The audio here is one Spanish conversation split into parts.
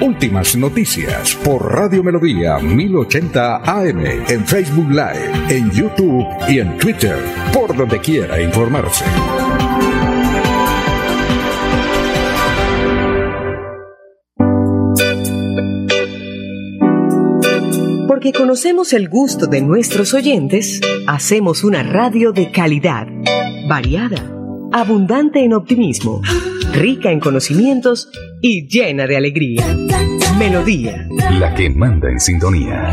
Últimas noticias por Radio Melodía 1080 AM en Facebook Live, en YouTube y en Twitter, por donde quiera informarse. Porque conocemos el gusto de nuestros oyentes, hacemos una radio de calidad, variada, abundante en optimismo, rica en conocimientos y llena de alegría. Melodía. La que manda en sintonía.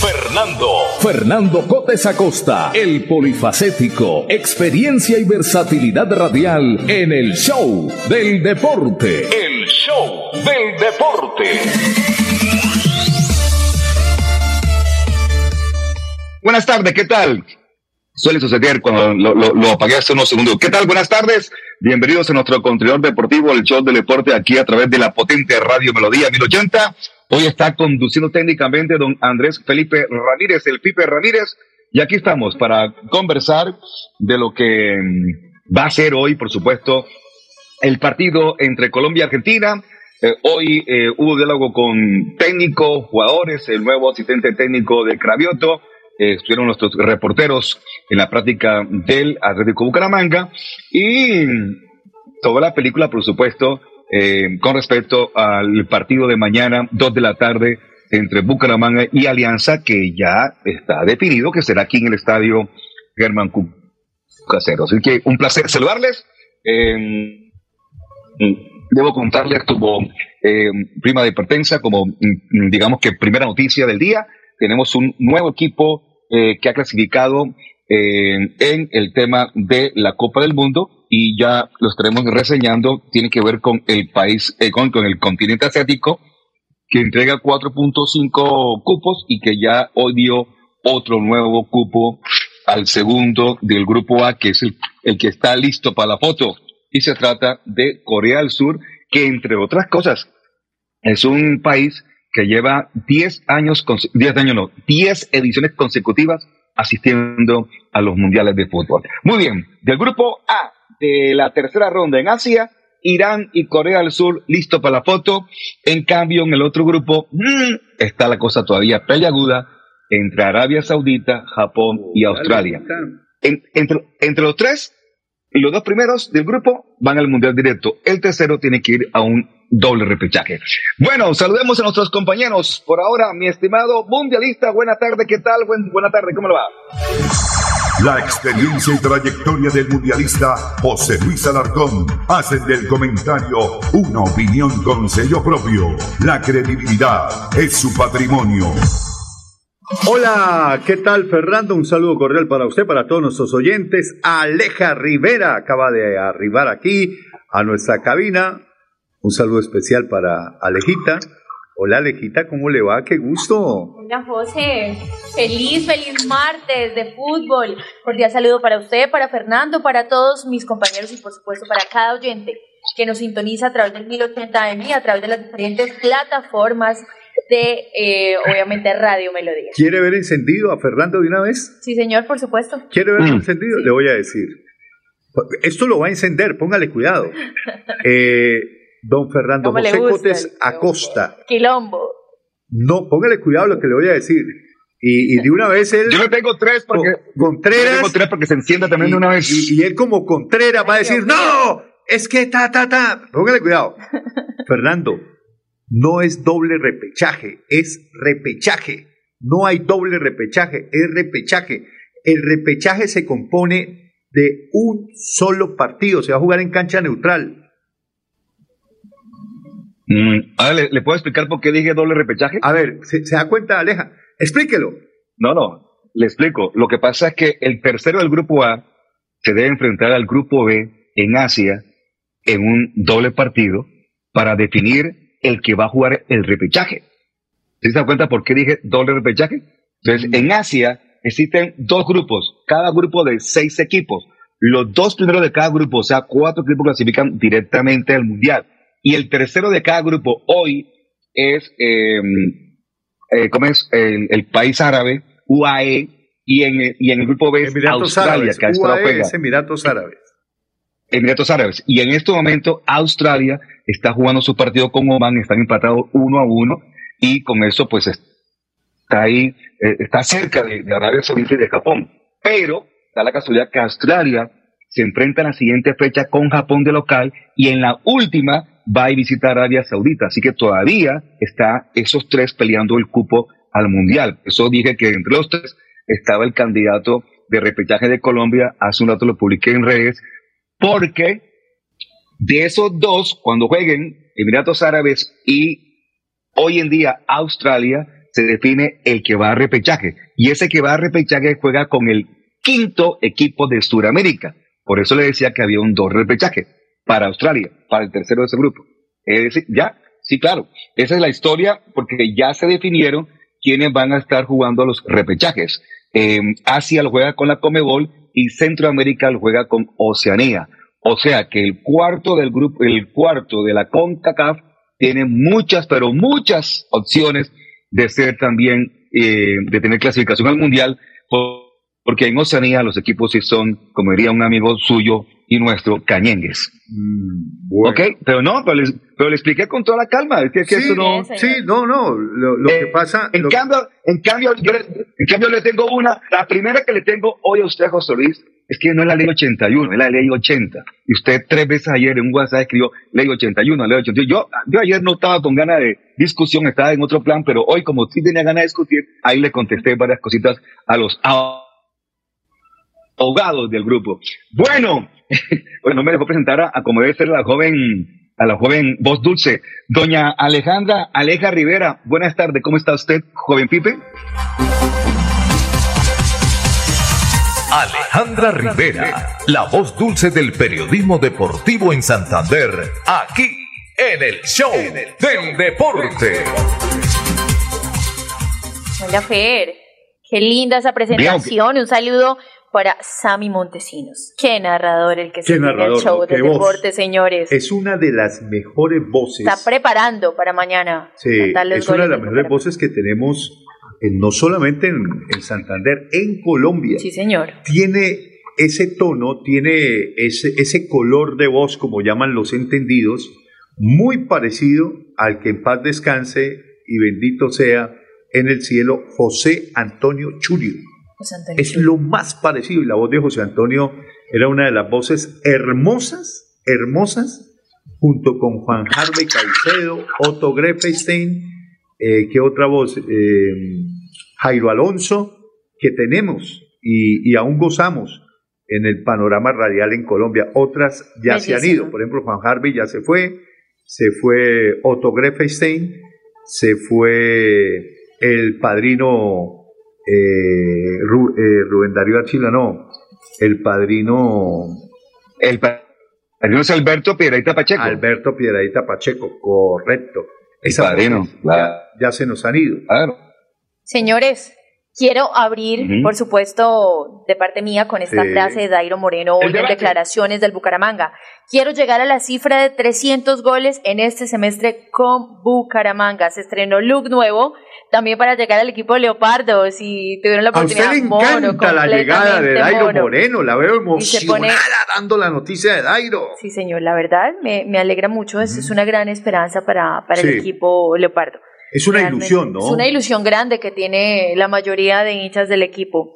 Fernando. Fernando Cotes Acosta, el polifacético, experiencia y versatilidad radial en el show del deporte. El show del deporte. Buenas tardes, ¿qué tal? Suele suceder cuando lo, lo, apagué hace unos segundos. ¿Qué tal? Buenas tardes. Bienvenidos a nuestro contenedor deportivo, el show del deporte, aquí a través de la potente Radio Melodía 1080 Hoy está conduciendo técnicamente don Andrés Felipe Ramírez, el Pipe Ramírez, y aquí estamos para conversar de lo que mm, va a ser hoy, por supuesto, el partido entre Colombia y Argentina. Eh, hoy eh, hubo diálogo con técnicos, jugadores, el nuevo asistente técnico de Cravioto, eh, estuvieron nuestros reporteros en la práctica del Atlético Bucaramanga y toda la película, por supuesto, eh, con respecto al partido de mañana, dos de la tarde, entre Bucaramanga y Alianza, que ya está definido que será aquí en el estadio Germán Casero. Así que un placer saludarles. Eh, debo contarles como eh, prima de pertenza, como mm, digamos que primera noticia del día, tenemos un nuevo equipo que ha clasificado en el tema de la Copa del Mundo y ya lo estaremos reseñando, tiene que ver con el país, eh, con, el continente asiático, que entrega 4.5 cupos y que ya hoy dio otro nuevo cupo al segundo del grupo A, que es el, el que está listo para la foto. Y se trata de Corea del Sur, que entre otras cosas es un país que lleva 10 años, 10 años no, 10 ediciones consecutivas asistiendo a los mundiales de fútbol. Muy bien, del grupo A de la tercera ronda en Asia, Irán y Corea del Sur listo para la foto. En cambio, en el otro grupo mm, está la cosa todavía peleaguda entre Arabia Saudita, Japón y Australia. entre, entre los tres, los dos primeros del grupo van al Mundial directo. El tercero tiene que ir a un doble repechaje. Bueno, saludemos a nuestros compañeros. Por ahora, mi estimado mundialista, buena tarde, ¿qué tal? buena tarde, ¿cómo le va? La experiencia y trayectoria del mundialista José Luis Alarcón hacen del comentario una opinión con sello propio. La credibilidad es su patrimonio. Hola, ¿qué tal Fernando? Un saludo cordial para usted, para todos nuestros oyentes. Aleja Rivera acaba de arribar aquí a nuestra cabina. Un saludo especial para Alejita. Hola Alejita, ¿cómo le va? Qué gusto. Hola José, feliz, feliz martes de fútbol. Cordial saludo para usted, para Fernando, para todos mis compañeros y por supuesto para cada oyente que nos sintoniza a través del 1080M y a través de las diferentes plataformas de, eh, obviamente, Radio Melodía. ¿Quiere ver encendido a Fernando de una vez? Sí, señor, por supuesto. ¿Quiere ver encendido? Le voy a decir. Esto lo va a encender, póngale cuidado. Eh, don Fernando José Cotes Acosta. Quilombo. No, póngale cuidado lo que le voy a decir. Y, de una vez él. Yo le tengo tres porque. Contreras. tengo tres porque se encienda también de una vez. Y, él, como Contreras, va a decir: ¡No! Es que ta, ta, ta. Póngale cuidado. Fernando, no es doble repechaje, es repechaje. No hay doble repechaje, es repechaje. El repechaje se compone de un solo partido, se va a jugar en cancha neutral. Mm, ¿le, puedo explicar por qué dije doble repechaje? A ver, ¿se, da cuenta, Aleja? Explíquelo. No, no, le explico. Lo que pasa es que el tercero del grupo A se debe enfrentar al grupo B en Asia en un doble partido para definir el que va a jugar el repechaje. ¿Se da cuenta por qué dije doble repechaje? Entonces, en Asia existen dos grupos, cada grupo de seis equipos. Los dos primeros de cada grupo, o sea, cuatro equipos clasifican directamente al Mundial. Y el tercero de cada grupo hoy es, em, eh, ¿cómo es? El, país árabe, UAE, y en, y en el grupo B es Australia, que UAE es Emiratos Árabes. Emiratos Árabes. Y en este momento Australia está jugando su partido con Oman, están empatados uno a uno y con eso pues está ahí, eh, está cerca de, Arabia Saudita y de Japón. Pero da la casualidad que Australia se enfrenta en la siguiente fecha con Japón de local y en la última va a visitar Arabia Saudita. Así que todavía está esos tres peleando el cupo al Mundial. Eso dije que entre los tres estaba el candidato de repechaje de Colombia. Hace un rato lo publiqué en redes porque de esos dos, cuando jueguen Emiratos Árabes y hoy en día Australia, se define el que va a repechaje. Y ese que va a repechaje juega con el quinto equipo de Sudamérica. Por eso le decía que había un dos repechaje para Australia, para el tercero de ese grupo. Es decir, ya, sí, claro. Esa es la historia porque ya se definieron quiénes van a estar jugando los repechajes. Eh, Asia lo juega con la Comebol y Centroamérica lo juega con Oceanía. O sea que el cuarto del grupo, el cuarto de la CONCACAF tiene muchas, pero muchas opciones de ser también, eh, de tener clasificación al mundial, porque en Oceanía los equipos sí son, como diría un amigo suyo y nuestro, cañengues. Mm, ok, pero no, pero le, expliqué con toda la calma. Es que, sí, no, sí, no, no, lo, que eh, pasa. En, cambio, en, cambio, yo le, en cambio, le tengo una, la primera que le tengo hoy a usted, José Luis, es que no es la ley 81, es la ley 80. Y usted tres veces ayer en un WhatsApp escribió ley 81, ley 81. Yo, yo ayer no estaba con ganas de discusión, estaba en otro plan, pero hoy como sí tenía ganas de discutir, ahí le contesté varias cositas a los ahogados del grupo. Bueno, bueno, no me dejó presentar a, como debe ser la joven, a la joven voz dulce, doña Alejandra Aleja Rivera. Buenas tardes, ¿cómo está usted, joven Pipe? Alejandra Rivera, la voz dulce del periodismo deportivo en Santander, aquí en el show del deporte. Hola Fer, qué linda esa presentación, un saludo para Sammy Montesinos. Qué narrador el que se tiene el show del deporte, señores. Es una de las mejores voces. Está preparando para mañana. Sí, es una de las mejores voces que tenemos no solamente en, Santander, en Colombia. Sí, señor. Tiene ese tono, tiene ese, ese color de voz, como llaman los entendidos, muy parecido al que en paz descanse y bendito sea en el cielo José Antonio Churio. Es lo más parecido y la voz de José Antonio era una de las voces hermosas, hermosas, junto con Juan Harvey Caicedo, Otto Grefestein, eh, ¿qué otra voz? Eh, Jairo Alonso, que tenemos y, aún gozamos en el panorama radial en Colombia. Otras ya se han ido, por ejemplo, Juan Harvey ya se fue, se fue Otto Grefestein, se fue el padrino eh, Rubén Darío Archila, no, el padrino... El padrino es Alberto Piedraita Pacheco. Alberto Piedraita Pacheco, correcto. Esas padrino, claro. ya, ya se nos han ido. Claro. Señores, quiero abrir, por supuesto, de parte mía con esta Sí. frase de Dairo Moreno hoy El en declaraciones del Bucaramanga. Quiero llegar a la cifra de 300 goles en este semestre con Bucaramanga. Se estrenó look nuevo también para llegar al equipo de Leopardo. Si tuvieron la A usted oportunidad, le mono, encanta la llegada de Dairo mono. Moreno, la veo se pone- emocionada dando la noticia de Dairo. Sí, señor, la verdad me, me alegra mucho. Es, es una gran esperanza para, para Sí. el equipo Leopardo. Es una Realmente. ilusión, ¿no? Es una ilusión grande que tiene la mayoría de hinchas del equipo.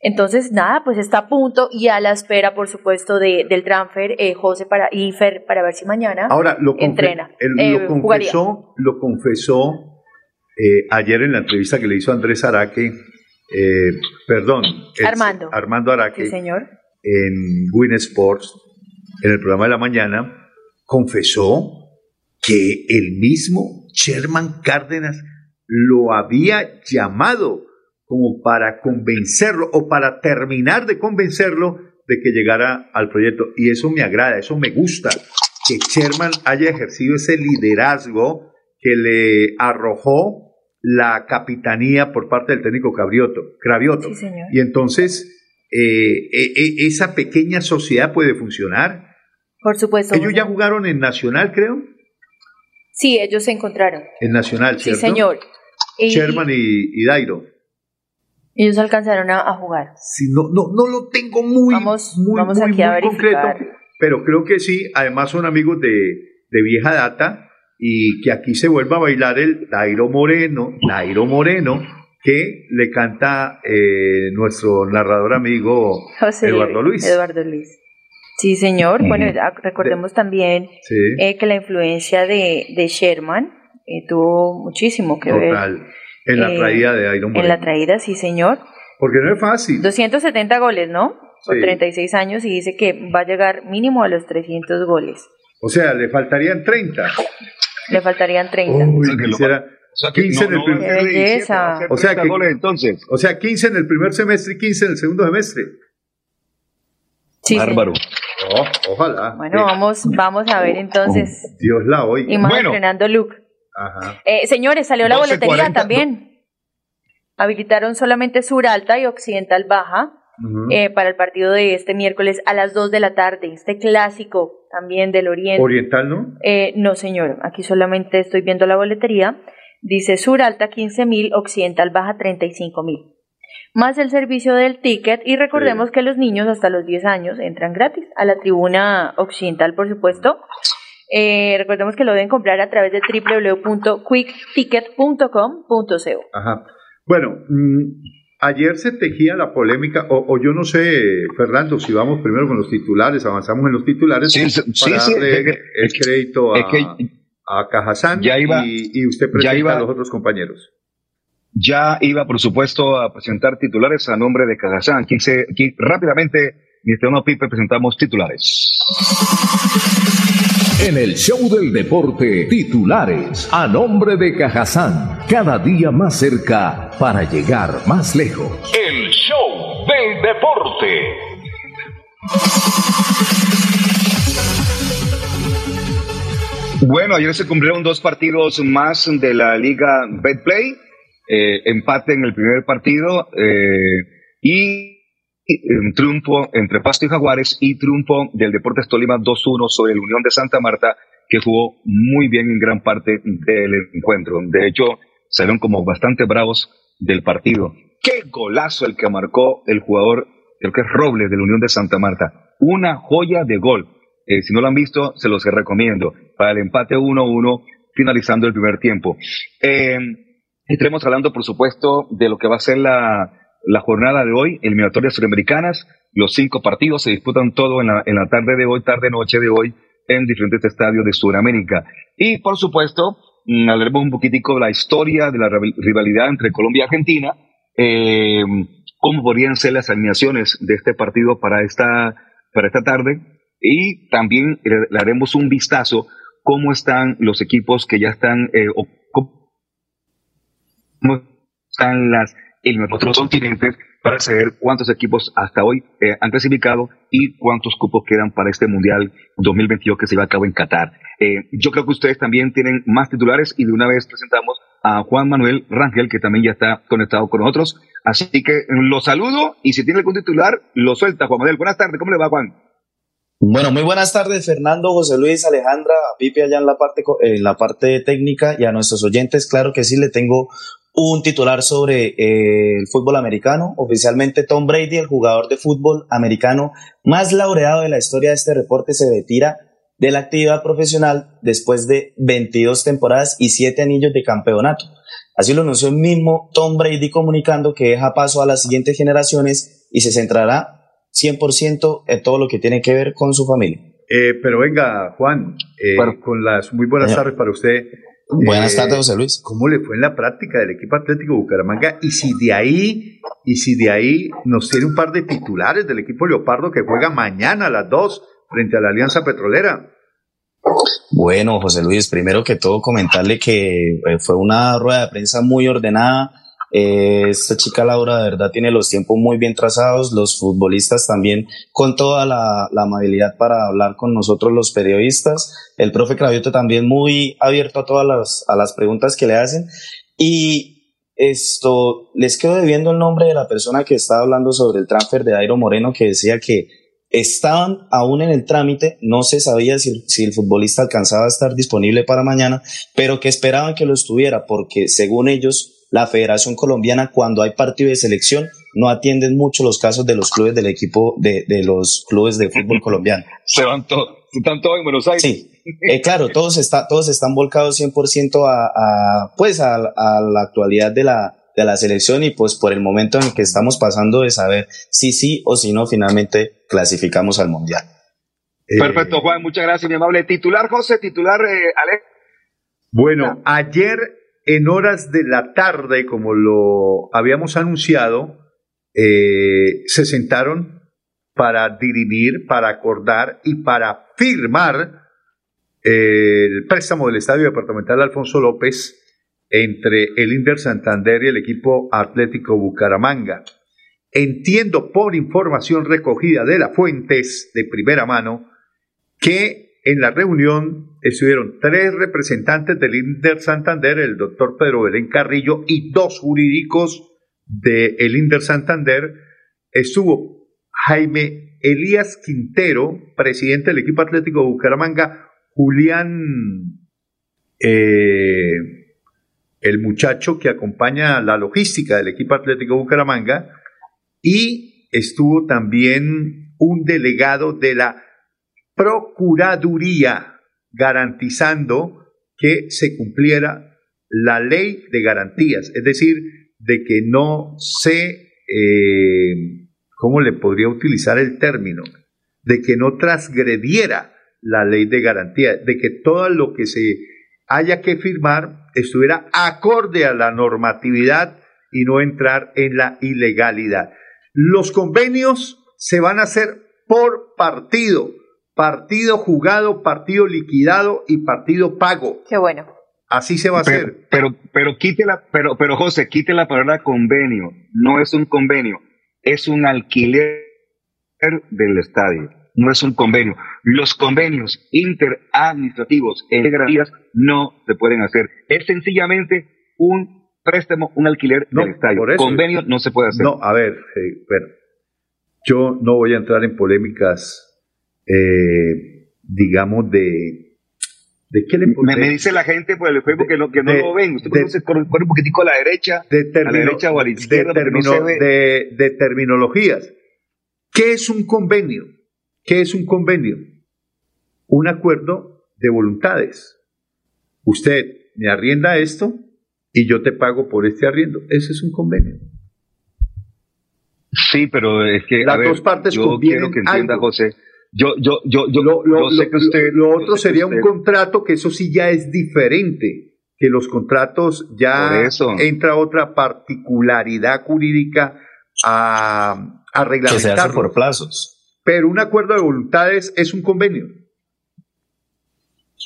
Entonces, nada, pues está a punto y a la espera, por supuesto, de, del transfer, eh, José para, y Fer, para ver si mañana. Ahora, lo, Entrena. él Eh, lo confesó, lo confesó eh, ayer en la entrevista que le hizo Andrés Araque, eh, perdón, el- Armando. Armando Araque, Sí, señor. en Win Sports, en el programa de la mañana, confesó que el mismo Sherman Cárdenas lo había llamado como para convencerlo o para terminar de convencerlo de que llegara al proyecto. Y eso me agrada, eso me gusta, que Sherman haya ejercido ese liderazgo que le arrojó la capitanía por parte del técnico Cravioto. Cravioto. Sí, señor. Y entonces eh, e- e- esa pequeña sociedad puede funcionar. Por supuesto. Ellos ya jugaron en Nacional, creo. Sí, ellos se encontraron. En Nacional, Sí, señor. Y, Sherman y, y Dairo. ellos alcanzaron a, a jugar. Sí, no, no, no lo tengo muy, Vamos- muy, vamos muy, aquí a concreto, pero creo que sí. Además son amigos de, de vieja data y que aquí se vuelva a bailar el Dairo Moreno, Dairo Moreno, que le canta eh, nuestro narrador amigo José Eduardo Luis. Eduardo Luis. Sí, señor. Bueno, ah, recordemos también Sí, eh, que la influencia de, de Sherman eh, tuvo muchísimo que ver total. En la eh, traída de Dairo Moreno. en la traída, sí, señor. Porque no es fácil. 270 goles, ¿no? Por Sí. 36 años y dice que va a llegar mínimo a los 300 goles. O sea, le faltarían 30. Le faltarían 30. Uy, quisiera- O sea, que 15 en el primer- ser Qué 17, belleza. va a ser O sea 30 que- goles entonces. o sea, 15 en el primer semestre y 15 en el segundo semestre. Sí, Bárbaro. Oh, ojalá. Bueno, Sí. vamos, vamos a ver entonces. Dios la oiga. Y más Bueno. entrenando Luke. Ajá. Eh, señores, salió la 12:40, boletería también. Habilitaron solamente Sur Alta y Occidental Baja Ujú. eh, para el partido de este miércoles a las 2 de la tarde. Este clásico también del Oriente. Oriental, ¿no? Eh, no, señor, aquí solamente estoy viendo la boletería. Dice Sur Alta 15 mil, Occidental Baja 35 mil. Más el servicio del ticket y recordemos Sí. que los niños hasta los 10 años entran gratis a la tribuna occidental, por supuesto. Eh, recordemos que lo deben comprar a través de www.quickticket.com.co. Ajá. Bueno, mm, ayer se tejía la polémica, o, o yo no sé, Fernando, si vamos primero con los titulares, avanzamos en los titulares Sí, para sí, darle el crédito a, es que a Cajazán ya iba- y, y usted presenta iba- a los otros compañeros. Ya iba, por supuesto, a presentar titulares a nombre de Cajazán. Aquí, se, aquí rápidamente, mi estimado Pipe, presentamos titulares. En el show del deporte, titulares a nombre de Cajazán, cada día más cerca para llegar más lejos. El show del deporte. Bueno, ayer se cumplieron dos partidos más de la Liga Betplay. Eh, empate en el primer partido eh, y un triunfo entre Pasto y Jaguares y triunfo del Deportes Tolima 2-1 sobre el Unión de Santa Marta, que jugó muy bien en gran parte del encuentro. De hecho, salieron como bastante bravos del partido. ¡Qué golazo el que marcó el jugador, creo que es Robles, de la Unión de Santa Marta! Una joya de gol. Eh, si no lo han visto, se los recomiendo. Para el empate 1-1, finalizando el primer tiempo. Eh, estaremos hablando, por supuesto, de lo que va a ser la, la jornada de hoy, eliminatorias suramericanas. Los cinco partidos se disputan todo en la, en la tarde de hoy, tarde-noche de hoy, en diferentes estadios de Sudamérica. Y, por supuesto, mm, hablaremos un poquitico de la historia de la rival- rivalidad entre Colombia y Argentina. Eh, cómo podrían ser las alineaciones de este partido para esta, para esta tarde. Y también le, un vistazo cómo están los equipos que ya están, eh, o cómo están las en los otros continentes para saber cuántos equipos hasta hoy eh, han clasificado y cuántos cupos quedan para este Mundial 2022 que se va a cabo en Qatar. Eh, yo creo que ustedes también tienen más titulares y de una vez presentamos a Juan Manuel Rangel, que también ya está conectado con nosotros. Así que lo saludo y si tiene algún titular, lo suelta. Juan Manuel, buenas tardes, ¿cómo le va Juan? Bueno, muy buenas tardes, Fernando, José Luis, Alejandra, a Pipe allá en la parte, en la parte técnica y a nuestros oyentes, claro que sí, le tengo un titular sobre eh, el fútbol americano. Oficialmente Tom Brady, el jugador de fútbol americano más laureado de la historia de este reporte, se retira de la actividad profesional después de 22 temporadas y 7 anillos de campeonato. Así lo anunció el mismo Tom Brady comunicando que deja paso a las siguientes generaciones y se centrará 100% en todo lo que tiene que ver con su familia. Eh, pero venga, Juan, eh, con las muy buenas tardes para usted. Buenas tardes, José Luis. ¿Cómo le fue en la práctica del equipo Atlético Bucaramanga? Y si de ahí, y si de ahí nos tiene un par de titulares del equipo Leopardo que juega mañana a las 2 frente a la Alianza Petrolera. Bueno, José Luis, primero que todo comentarle que eh, fue una rueda de prensa muy ordenada, eh, esta chica Laura de verdad tiene los tiempos muy bien trazados, los futbolistas también con toda la, amabilidad para hablar con nosotros los periodistas, el profe Cravioto también muy abierto a todas las, a las preguntas que le hacen. Y esto, les quedo debiendo el nombre de la persona que estaba hablando sobre el transfer de Airo Moreno que decía que estaban aún en el trámite, no se sabía si, si, el futbolista alcanzaba a estar disponible para mañana, pero que esperaban que lo estuviera porque según ellos la Federación Colombiana cuando hay partido de selección no atienden mucho los casos de los clubes del equipo de, de los clubes de fútbol colombiano. Se van todos, están todos en Buenos Aires. Sí, eh, claro, todos, está, todos están volcados 100% a, a, pues a, a, la actualidad de la, de la selección y pues por el momento en el que estamos pasando de saber si sí o si no finalmente clasificamos al Mundial. Perfecto, Juan, muchas gracias, mi amable. Titular, José, titular, eh, Alex. Bueno, ayer en horas de la tarde, como lo habíamos anunciado, eh, se sentaron para dirimir, para acordar y para firmar el préstamo del Estadio Departamental Alfonso López entre el Inder Santander y el equipo Atlético Bucaramanga. Entiendo por información recogida de las fuentes de primera mano que en la reunión estuvieron tres representantes del INDER Santander, el doctor Pedro Belén Carrillo, y dos jurídicos del de INDER Santander. Estuvo Jaime Elías Quintero, presidente del equipo atlético de Bucaramanga, Julián, eh, el muchacho que acompaña la logística del equipo atlético de Bucaramanga, y estuvo también un delegado de la Procuraduría, garantizando que se cumpliera la ley de garantías, es decir, de que no se, eh, ¿cómo le podría utilizar el término? De que no transgrediera la ley de garantía, de que todo lo que se haya que firmar estuviera acorde a la normatividad y no entrar en la ilegalidad. Los convenios se van a hacer por partido partido jugado, partido liquidado y partido pago. Qué bueno. Así se va a hacer. Pero, pero, quítela, pero, pero José, quite la palabra convenio. No es un convenio, es un alquiler del estadio. No es un convenio. Los convenios interadministrativos en garantías no se pueden hacer. Es sencillamente un préstamo, un alquiler del estadio. Por convenio no se puede hacer. No, a ver, eh, bueno, yo no voy a entrar en polémicas eh, digamos, de... ¿De qué le me, dice la gente por el Facebook que no, que no lo ven. Usted conoce con, un poquitico a la derecha, de a la derecha o a la izquierda. De, de, terminologías. ¿Qué es un convenio? ¿Qué es un convenio? Un acuerdo de voluntades. Usted me arrienda esto y yo te pago por este arriendo. Ese es un convenio. Sí, pero es que las dos partes yo quiero que entienda, José, yo, yo, yo, yo, lo, sé que usted. Lo, otro sería un contrato que eso sí ya es diferente, que los contratos ya entra otra particularidad jurídica a, a reglamentar. Que se hace por plazos. Pero un acuerdo de voluntades es un convenio.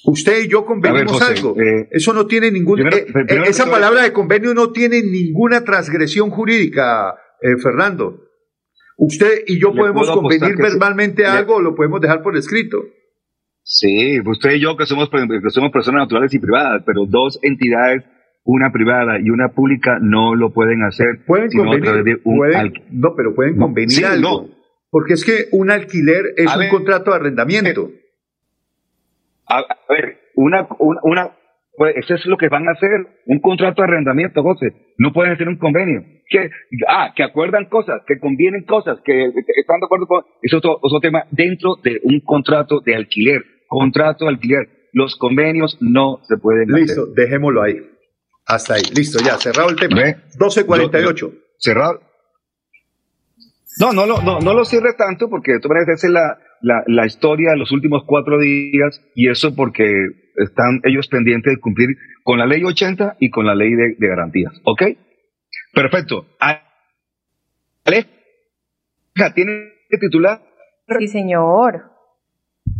Usted y yo convenimos algo. Eh, Eso no tiene ningún. Eh, eh, esa palabra de convenio no tiene ninguna transgresión jurídica, Fernando. Usted y yo podemos convenir verbalmente algo o lo podemos dejar por escrito. Sí, usted y yo que somos, que somos personas naturales y privadas, pero dos entidades, una privada y una pública, no lo pueden hacer. Pueden convenir. no, pero pueden convenir algo. Porque es que un alquiler es un contrato de arrendamiento. A, ver, una, una, pues eso es lo que van a hacer, un contrato de arrendamiento, José. No pueden hacer un convenio. Que, ah, que acuerdan cosas, que convienen cosas, que están de acuerdo con... Eso es otro, tema dentro de un contrato de alquiler. Contrato de alquiler. Los convenios no se pueden Listo, dejémoslo ahí. Hasta ahí. Listo, ya, cerrado el tema. 12.48. Cerrado. No, no, no, no lo cierre tanto porque esa es la, la, la, historia de los últimos cuatro días y eso porque están ellos pendientes de cumplir con la ley 80 y con la ley de, garantías. ¿Ok? Perfecto. Aleja, ¿tiene titular? Sí, señor.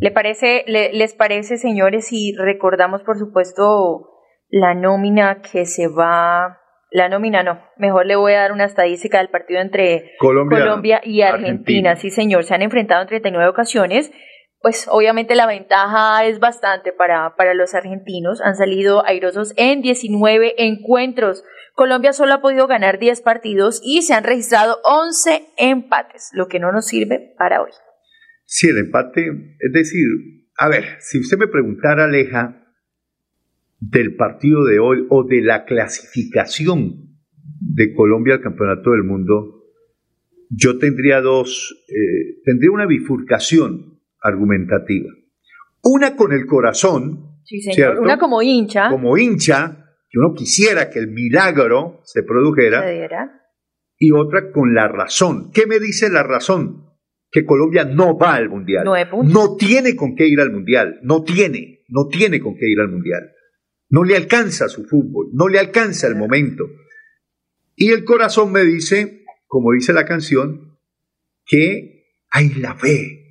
¿Le parece, ¿Les parece, señores, si recordamos, por supuesto, la nómina que se va la nómina no. Mejor le voy a dar una estadística del partido entre Colombia, y Argentina. Sí, señor. Se han enfrentado en 39 ocasiones. Pues obviamente la ventaja es bastante para, para los argentinos. Han salido airosos en 19 encuentros. Colombia solo ha podido ganar 10 partidos y se han registrado 11 empates, lo que no nos sirve para hoy. Sí, el empate, es decir, a ver, si usted me preguntara, Aleja, del partido de hoy o de la clasificación de Colombia al Campeonato del Mundo, yo tendría dos, eh, tendría una bifurcación argumentativa. Una con el corazón, una como hincha. Como hincha, que uno quisiera que el milagro se produjera. Y otra con la razón. ¿Qué me dice la razón? Que Colombia no va al Mundial. no tiene con qué ir al Mundial. No tiene, no tiene con qué ir al Mundial. No le alcanza su fútbol, no le alcanza el momento. Y el corazón me dice, como dice la canción, que hay la fe,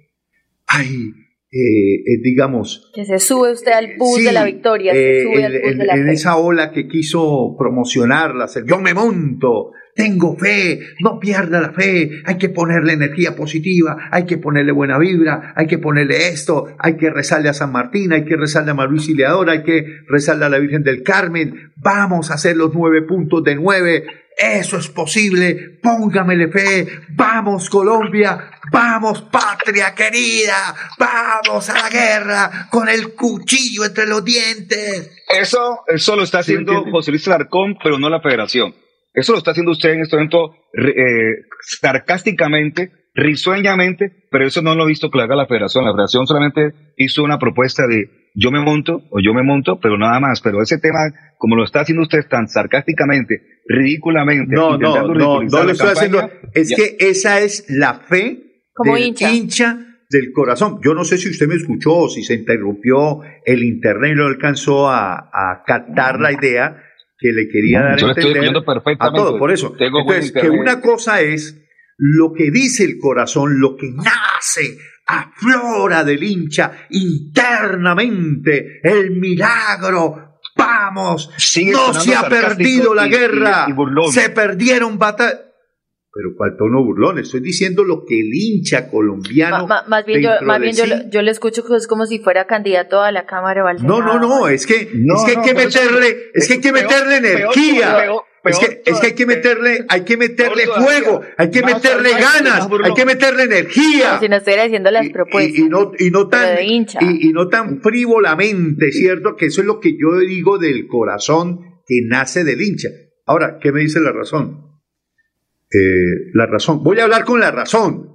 hay, eh, eh, digamos... Que se sube usted al bus de la victoria, se sube al bus de la en esa ola que quiso promocionarla, yo me monto, tengo fe, no pierda la fe, hay que ponerle energía positiva, hay que ponerle buena vibra, hay que ponerle esto, hay que rezarle a San Martín, hay que rezarle a María Auxiliadora, hay que rezarle a la Virgen del Carmen, vamos a hacer los nueve puntos de nueve, eso es posible, póngamele fe, vamos Colombia, vamos patria querida, vamos a la guerra con el cuchillo entre los dientes. Eso, eso lo está haciendo José Luis Larcón, pero no la federación. Eso lo está haciendo usted en este momento eh, sarcásticamente, risueñamente, pero eso no lo he visto que lo haga la federación. La federación solamente hizo una propuesta de yo me monto o yo me monto, pero nada más. Pero ese tema, como lo está haciendo usted tan sarcásticamente, ridículamente, no, no, no, no lo estoy haciendo. Es que esa es la fe como del hincha. del corazón. Yo no sé si usted me escuchó o si se interrumpió el internet y no alcanzó a, a captar la idea que le quería dar a entender a todo. Por eso, entonces, que una cosa es lo que dice el corazón, lo que nace, aflora del hincha internamente, el milagro. Vamos, no se ha perdido la guerra, se perdieron batallas pero cuál tono burlón, estoy diciendo lo que el hincha colombiano. más bien, yo, más bien yo, le escucho que es como si fuera candidato a la Cámara de No, no, no, es que, es que hay que meterle, es que hay que meterle energía. Es, que, es que hay que meterle, hay que meterle fuego, hay que meterle ganas, hay que meterle energía. si no estuviera diciendo las propuestas. Y, no, y no tan, y, y no tan frívolamente, ¿cierto? Que eso es lo que yo digo del corazón que nace del hincha. Ahora, ¿qué me dice la razón? Eh, la razón. Voy a hablar con la razón.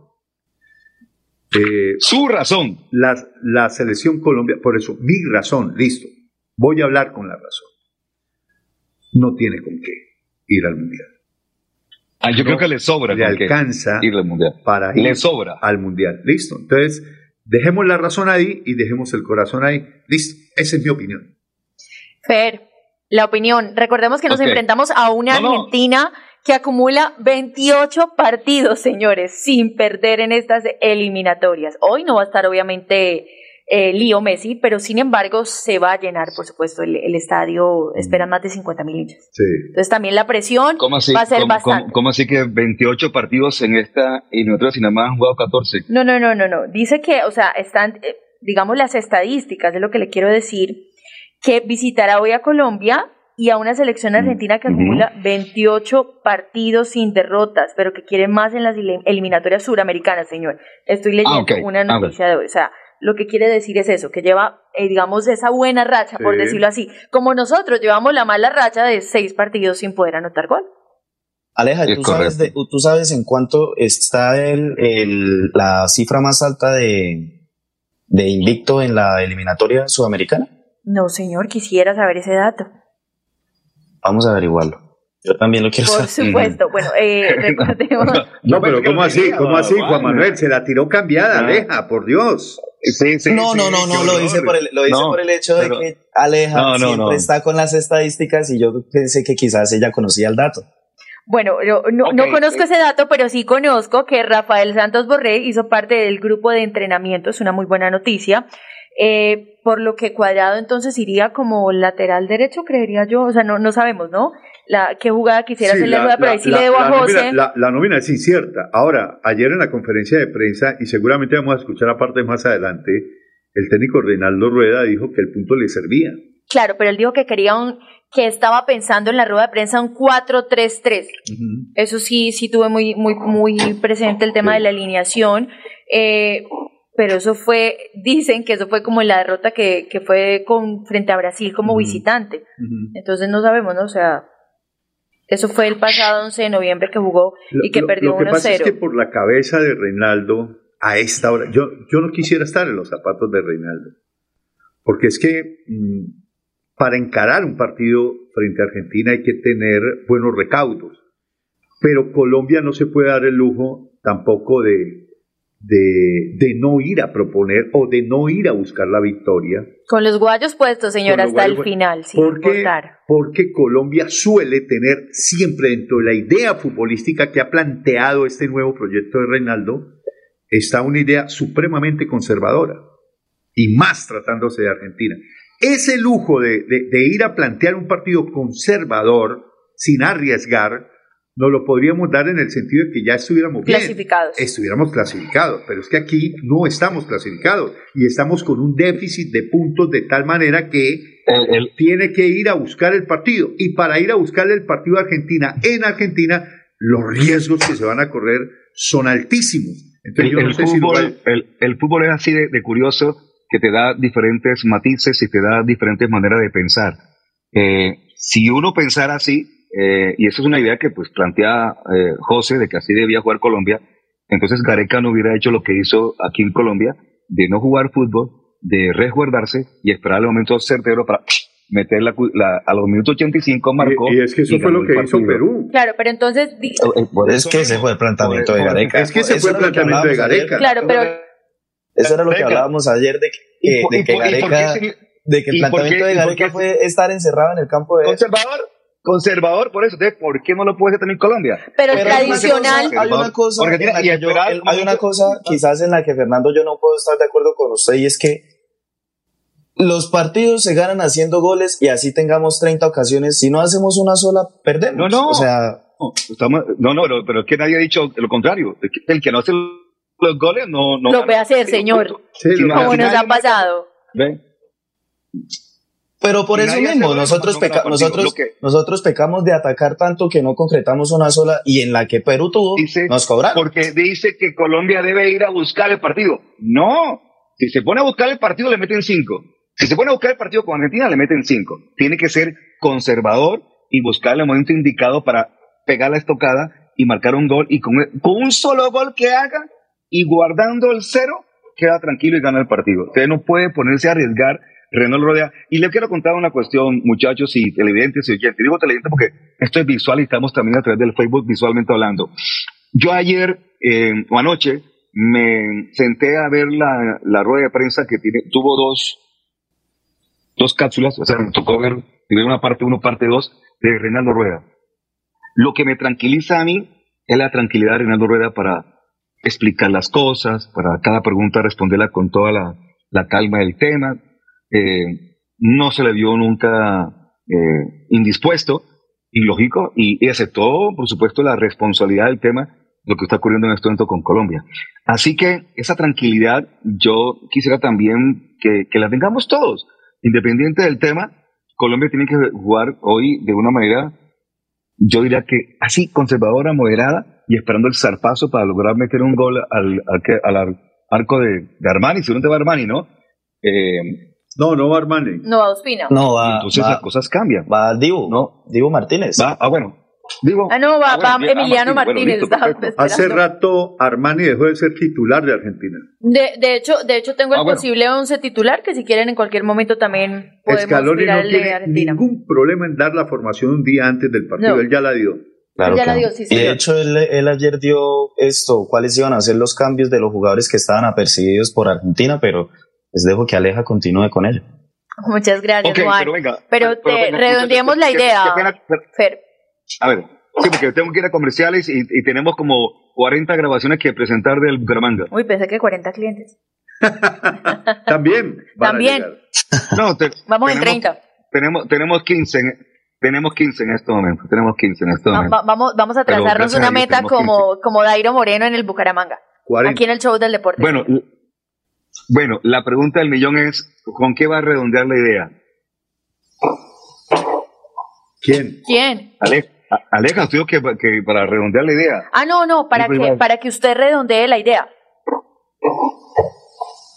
Eh, Su razón. La, la selección Colombia, por eso, mi razón, listo. Voy a hablar con la razón. No tiene con qué ir al Mundial. Ah, yo creo que le sobra. Le alcanza ir al mundial. para ir sobra. al Mundial. Listo. Entonces, dejemos la razón ahí y dejemos el corazón ahí. Listo. Esa es mi opinión. Fer, la opinión. Recordemos que nos enfrentamos a una Argentina que acumula 28 partidos, señores, sin perder en estas eliminatorias. Hoy no va a estar obviamente eh, lío Messi, pero sin embargo se va a llenar, por supuesto, el, el estadio, esperan más de 50 mil hinchas. Sí. Entonces también la presión ¿Cómo así, va a ser ¿Cómo- bastante. cómo- cómo así que 28 partidos en esta y nosotros sin nada más han jugado 14? No, no, no, no, no. Dice que, o sea, están, eh, digamos, las estadísticas de lo que le quiero decir, que visitará hoy a Colombia y a una selección argentina que acumula 28 partidos sin derrotas, pero que quiere más en las eliminatorias suramericanas, señor. Estoy leyendo Ah, ok. una Ah, noticia de hoy. O sea, lo que quiere decir es eso, que lleva, eh, digamos, esa buena racha, por decirlo así. Como nosotros llevamos la mala racha de seis partidos sin poder anotar gol. Aleja, ¿tú sabes, de-. ¿tú sabes en cuánto está el, el- la cifra más alta de, de invicto en la eliminatoria sudamericana? No, señor, quisiera saber ese dato. Vamos a averiguarlo. Yo también lo quiero Por saber. supuesto. Bueno, eh, recordemos. No, pero ¿cómo así? ¿Cómo así, Juan. Manuel? Se la tiró cambiada, Ah. Aleja, por Dios. Sí, sí, No, sí, no, no, no, lo hice por el, lo hice No, por el hecho de que Aleja No, no, siempre no. está con las estadísticas y yo pensé que quizás ella conocía el dato. Bueno, yo no, no conozco ese dato, pero sí conozco que Rafael Santos Borré hizo parte del grupo de entrenamiento, es una muy buena noticia. Eh, por lo que Cuadrado entonces iría como lateral derecho, creería yo. O sea, no, no sabemos, ¿no? La, qué jugada quisiera Sí, hacer la, rueda, pero ahí sí la- le debo a José. La, la nómina es incierta. Ahora, ayer en la conferencia de prensa, y seguramente vamos a escuchar aparte más adelante, el técnico Reinaldo Rueda dijo que el punto le servía. Claro, pero él dijo que quería un, que estaba pensando en la rueda de prensa un 4-3-3. Eso sí, sí tuve muy, muy, muy presente el tema Sí. de la alineación. Eh, pero eso fue, dicen que eso fue como la derrota que, que fue con, frente a Brasil como visitante. Entonces no sabemos, ¿no? O sea, eso fue el pasado 11 de noviembre que jugó y que lo, perdió lo que pasa es 1-0. que por la cabeza de Reinaldo, a esta hora, yo, yo no quisiera estar en los zapatos de Reinaldo. Porque es que mm, para encarar un partido frente a Argentina hay que tener buenos recaudos. Pero Colombia no se puede dar el lujo tampoco de, de, de no ir a proponer o de no ir a buscar la victoria. Con los guayos puestos, señor, hasta el guayos- final, sin porque, importar. porque Colombia suele tener siempre dentro de la idea futbolística que ha planteado este nuevo proyecto de Reinaldo, está una idea supremamente conservadora, y más tratándose de Argentina. Ese lujo de, de- de ir a plantear un partido conservador sin arriesgar, nos lo podríamos dar en el sentido de que ya estuviéramos bien Clasificados. estuviéramos clasificados, pero es que aquí no estamos clasificados y estamos con un déficit de puntos de tal manera que El- el- tiene que ir a buscar el partido y para ir a buscar el partido a Argentina en Argentina los riesgos que se van a correr son altísimos. Entonces El, yo no el sé si lo fútbol, va- el, el fútbol es así de, de curioso que te da diferentes matices y te da diferentes maneras de pensar. Eh, si uno pensara así, eh, y esa es una idea que pues plantea eh, José de que así debía jugar Colombia, entonces Gareca no hubiera hecho lo que hizo aquí en Colombia, de no jugar fútbol, de resguardarse y esperar el momento certero para meter la, cu- la- a los minutos 85 marcó. y, y es que eso fue lo que hizo. Perú. Claro, pero entonces, di- Eh, eh, por Es eso que ese fue el planteamiento de Gareca. Es que ese fue el planteamiento de. Gareca. claro, pero Eso era lo que hablábamos ayer de que, ¿Y por- de que Gareca, de que el planteamiento qué- de Gareca fue estar encerrado en el campo de Conservador, conservador, por eso. Entonces, ¿por qué no lo puede hacer también Colombia? pero el Pero hay una tradicional, cosa- Hay una cosa, y yo- el- hay una cosa quizás en la que Fernando yo no puedo estar de acuerdo con usted y es que los partidos se ganan haciendo goles y así tengamos 30 ocasiones. Si no hacemos una sola, perdemos. No, no. O sea, No, estamos- no, no, pero, pero es que nadie ha dicho lo contrario. El que- no hace los goles no... no Lo ve hacer, señor. Sí, como nos ha pasado. ¿Ve? Pero por eso mismo, nosotros, peca- nosotros, que- nosotros pecamos de atacar tanto que no concretamos una sola y en la que Perú tuvo, Dice- nos cobraron. Porque dice que Colombia debe ir a buscar el partido. No. Si se pone a buscar el partido, le meten cinco. Si se pone a buscar el partido con Argentina, le meten cinco. Tiene que ser conservador y buscar el momento indicado para pegar la estocada y marcar un gol. Y con, con un solo gol que haga y guardando el cero, queda tranquilo y gana el partido. Usted no puede ponerse a arriesgar. Renault Rodea. Y le quiero contar una cuestión, muchachos y televidentes y oyentes. Digo televidentes porque esto es visual y estamos también a través del Facebook visualmente hablando. Yo ayer eh, o anoche me senté a ver la, rueda de prensa que tuvo dos, dos cápsulas, o sea, me tocó ver, ver una parte uno, parte dos, de Reinaldo Rueda. Lo que me tranquiliza a mí es la tranquilidad de Reinaldo Rueda para explicar las cosas, para cada pregunta responderla con toda la calma del tema, eh, no se le vio nunca eh, indispuesto, ilógico, y, y aceptó, por supuesto, la responsabilidad del tema, lo que está ocurriendo en este momento con Colombia. Así que esa tranquilidad yo quisiera también que, que la tengamos todos, independiente del tema. Colombia tiene que jugar hoy de una manera, yo diría que así, conservadora, moderada, y esperando el zarpazo para lograr meter un gol al, al, al arco de, de Armani, si no te va Armani, ¿no? Eh, No, no va Armani. No va Ospina. No, va, entonces va, las cosas cambian. va Dibu, No. Dibu Martínez. Va, ah, bueno. Digo, Ah, no, va, ah, bueno, va ah, Emiliano Bueno, Martínez. listo. Hace rato Armani dejó de ser titular de Argentina. De, de hecho, de hecho tengo el Ah, bueno. posible 11 titular que si quieren en cualquier momento también podemos Scaloni mirar no el de tiene Argentina. ningún problema en dar la formación un día antes del partido. No. Él ya la dio. Claro, Ya la claro. dio, sí, y de hecho, él, él ayer dio esto, cuáles iban a ser los cambios de los jugadores que estaban apercibidos por Argentina, pero les dejo que Aleja continúe con ello. Muchas gracias, Ok, Juan. pero venga. Pero te- venga, redondeemos la qué- qué- idea. qué pena, pero- Fer, a ver, sí, porque tengo que ir a comerciales y, y tenemos como 40 grabaciones que presentar del Bucaramanga. uy, pensé que 40 clientes. También. También. No, te- Vamos en tenemos- 30. Tenemos, tenemos 15 en, tenemos 15 en este momento. Tenemos 15 en este momento. va- vamos, vamos a Pero trazarnos una meta como, como Dairo Moreno en el Bucaramanga. 40. Aquí en el show del deporte. Bueno, bueno, la pregunta del millón es, ¿con qué va a redondear la idea? ¿Quién? ¿Quién? Aleja, dijo que, que para redondear la idea. Ah, no, no, para que, para que usted redondee la idea.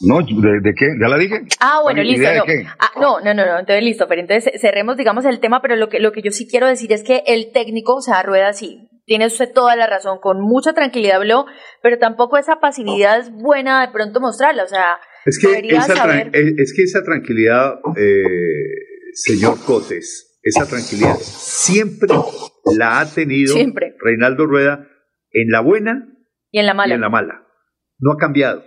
No, ¿de, de qué? ¿Ya la dije? Ah, bueno, ¿Idea listo. No. Ah, no, no, no, no, entonces listo, pero entonces cerremos, digamos, el tema, pero lo que, lo que yo sí quiero decir es que el técnico, o sea, Rueda sí, tiene usted toda la razón, con mucha tranquilidad habló, pero tampoco esa pasividad es buena de pronto mostrarla, o sea, Es que, esa, saber. tran- es es que esa tranquilidad, eh, señor Cotes, esa tranquilidad siempre la ha tenido Siempre. Reinaldo Rueda en la buena y en la y mala. en la mala. No ha cambiado.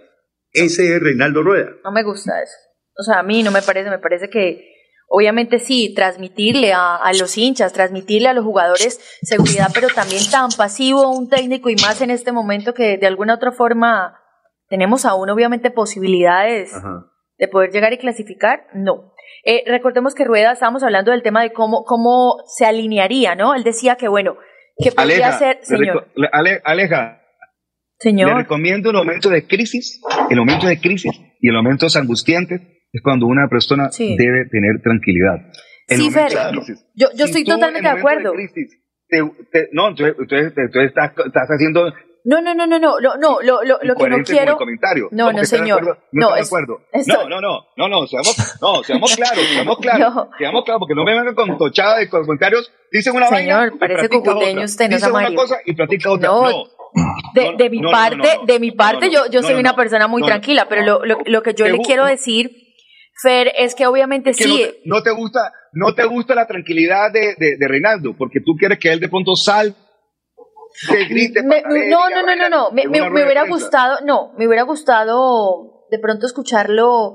Ese es Reinaldo Rueda. No me gusta eso. O sea, a mí no me parece, me parece que obviamente sí, transmitirle a, a los hinchas, transmitirle a los jugadores seguridad, pero también tan pasivo un técnico y más en este momento que de alguna otra forma tenemos aún obviamente posibilidades Ajá. de poder llegar y clasificar, no. Eh, recordemos que Rueda, estábamos hablando del tema de cómo, cómo se alinearía, ¿no? Él decía que bueno, que podría Aleja, ser, le señor, le- Ale- Aleja, le señor, recomiendo en momentos de crisis, en momentos de crisis y en momentos angustiantes es cuando una persona Sí. debe tener tranquilidad. En Sí, Fer, de crisis. yo, yo estoy totalmente de acuerdo. crisis te- te- no, entonces, entonces- entonces estás, estás haciendo No, no, no, no, no, no, no, lo, lo, lo que no quiero, comentario. No, ¿Cómo no, de señor. acuerdo? No, No, es- de acuerdo. esto- No, no, no, no, no, seamos, no, seamos claros, seamos claros, No. seamos claros, porque no me vengan con tochada de comentarios, dicen una Señor, vaina y parece cucuteño usted, no Dicen sea una Mario. cosa y platica otra. No, No, De, de mi parte, no, no. de mi parte, No, no, yo, yo no, soy no, una persona muy No, no. tranquila, pero lo, lo, lo que yo le quiero decir, Fer, es que obviamente que sí. no, te, no te gusta, no te gusta la tranquilidad de, de, de Reinaldo, porque tú quieres que él de pronto salga, te grite. me- no, no, no, no, no. Me, me- hubiera gustado, no, me hubiera gustado de pronto escucharlo.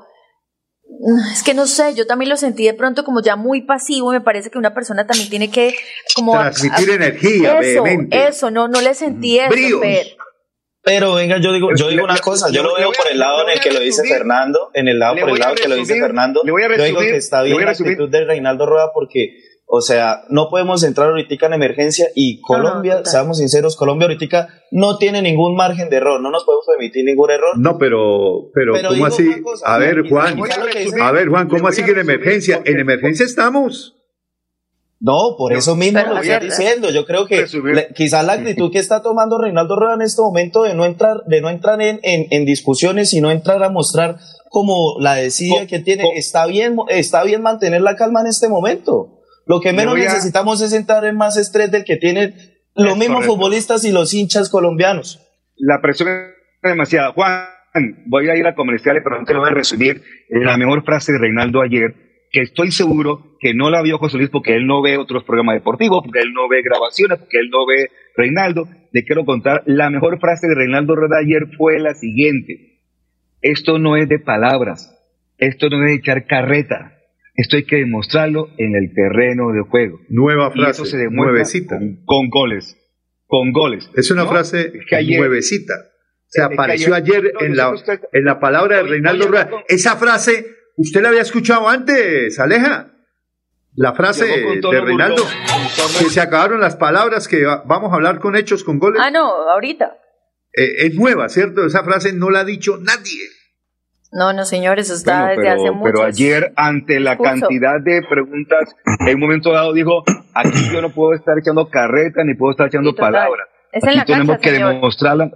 Es que no sé, yo también lo sentí de pronto como ya muy pasivo. y Me parece que una persona también tiene que como a- Transmitir a- energía eso, vehemente. eso, no, no le sentí eso, Bríos. Fer. Pero venga, yo digo, yo digo una cosa, yo lo veo por el lado en el que lo dice. Fernando, en el lado por el lado que lo dice Fernando. le voy a Yo digo que está bien la actitud de Reinaldo Rueda porque, o sea, no podemos entrar ahorita en emergencia y Colombia, seamos sinceros, Colombia ahorita no tiene ningún margen de error, no nos podemos permitir ningún error. No, pero, pero, Pero ¿cómo así? cosa, a ver, Juan, a ver, Juan, ¿cómo así que en emergencia? porque- En emergencia estamos. No, por eso mismo Pero lo estoy diciendo. Yo creo que le- quizás la actitud que está tomando Reinaldo Rueda en este momento de no entrar, de no entrar en, en, en discusiones y no entrar a mostrar como la Co- que tiene, está bien, está bien mantener la calma en este momento. Lo que menos a- necesitamos es entrar en más estrés del que tienen los Es mismos correcto. futbolistas y los hinchas colombianos. La presión es demasiada. Juan, voy a ir a comerciales, pero te lo voy a resumir la mejor frase de Reinaldo ayer, que estoy seguro que no la vio José Luis porque él no ve otros programas deportivos, porque él no ve grabaciones, porque él no ve Reinaldo. Le quiero contar, la mejor frase de Reinaldo Rueda ayer fue la siguiente. Esto no es de palabras, esto no es de echar carreta, esto hay que demostrarlo en el terreno de juego. Nueva Y frase, eso se demuestra nuevecita. con, con goles, con goles. Es una ¿no? frase Es que ayer- nuevecita. Se apareció ayer en la, en la palabra de Reinaldo Rueda. Esa frase, ¿usted la había escuchado antes, Aleja? La frase de Reinaldo, que se acabaron las palabras, que vamos a hablar con hechos, con goles. Ah, no, ahorita. Eh, es nueva, ¿cierto? Esa frase no la ha dicho nadie. No, no, señor, eso está desde hace mucho. Pero ayer, ante la cantidad de preguntas, en un momento dado dijo, aquí yo no puedo estar echando carreta ni puedo estar echando palabras. Es en la tenemos que demostrarla.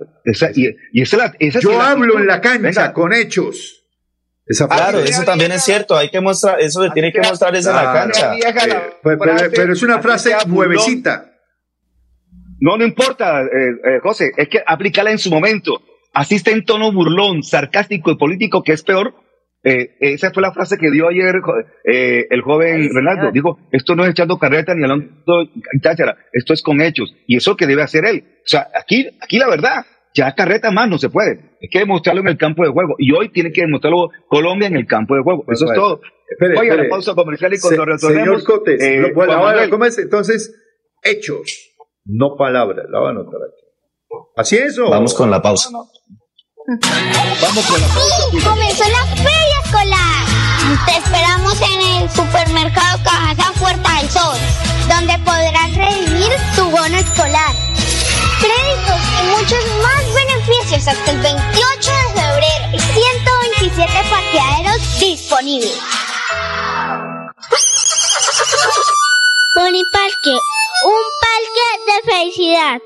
y, esa, yo hablo en la cancha con hechos. Claro, eso también es cierto. Hay que mostrar, eso se tiene que mostrar eso en la cancha. Eh, pero, es una frase nuevecita. No, no importa, eh, eh, José, es que aplícala en su momento. Así está en tono burlón, sarcástico y político, que es peor. Eh, esa fue la frase que dio ayer eh, el joven Renaldo. Dijo, esto no es echando carreta ni hablando cháchara, esto es con hechos. Y eso que debe hacer él. O sea, aquí, aquí la verdad, ya carreta más no se puede. Hay que demostrarlo en el campo de juego. Y hoy tiene que demostrarlo Colombia en el campo de juego. Eso es todo. Oiga, la pausa comercial y cuando retornemos. Señor Cotes, eh, ¿cómo es? Entonces, hechos, no palabras. La voy a anotar aquí. ¿Así es o? Vamos con la pausa. Vamos con la pausa. Comenzó la feria escolar. Te esperamos en el supermercado Caja Puerta del Sol, donde podrás redimir tu bono escolar. Muchos más beneficios hasta el 28 de febrero y 127 parqueaderos disponibles. Pony Parque, un parque de felicidad.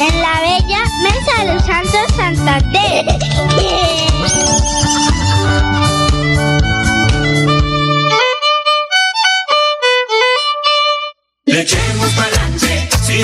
en la bella Mesa de los Santos Santander.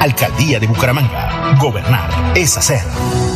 Alcaldía de Bucaramanga. Gobernar es hacer.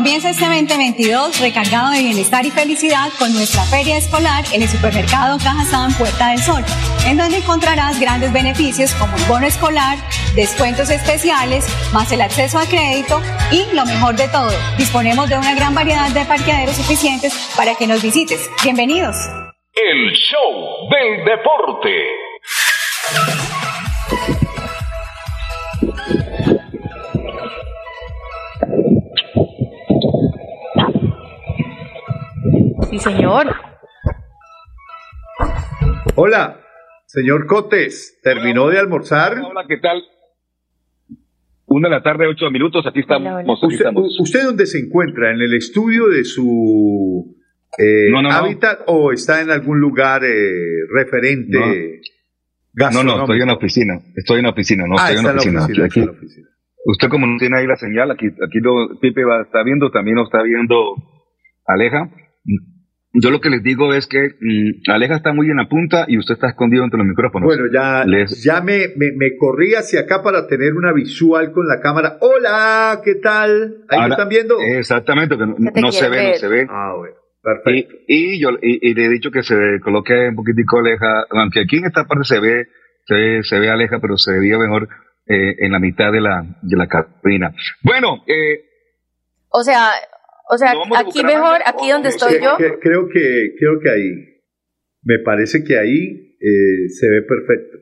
Comienza este 2022 recargado de bienestar y felicidad con nuestra feria escolar en el supermercado Cajazán Puerta del Sol, en donde encontrarás grandes beneficios como el bono escolar, descuentos especiales, más el acceso a crédito y lo mejor de todo, disponemos de una gran variedad de parqueaderos suficientes para que nos visites. Bienvenidos. El show del deporte. Sí, señor. Hola, señor Cotes, ¿terminó de almorzar? Hola, ¿qué tal? Una de la tarde, ocho minutos, aquí estamos. aquí ¿Usted, estamos. ¿Usted dónde se encuentra? ¿En el estudio de su eh, No, no, no. hábitat o está en algún lugar eh, referente No. No, estoy en la oficina. Estoy en la oficina, no, Ah, estoy en la oficina, Aquí- Usted como no tiene ahí la señal, aquí, aquí lo, Pipe va, está viendo, también lo está viendo Aleja. Yo lo que les digo es que mm, Aleja está muy en la punta y usted está escondido entre los micrófonos. Bueno, ya, Les- ya me, me, me corrí hacia acá para tener una visual con la cámara. Hola, ¿qué tal? ¿Ahí me Ahora- están viendo? Exactamente, que no, se ve, no se ve. Ah, bueno, perfecto. Y, y yo y, y le he dicho que se coloque un poquitico aleja, aunque aquí en esta parte se ve, se ve, se ve aleja, pero se veía mejor eh, en la mitad de la, de la cabina. Bueno, eh, O sea, o sea, ¿Nos vamos a aquí mejor, aquí donde estoy yo. creo, que, creo que ahí, me parece que ahí eh, se ve perfecto.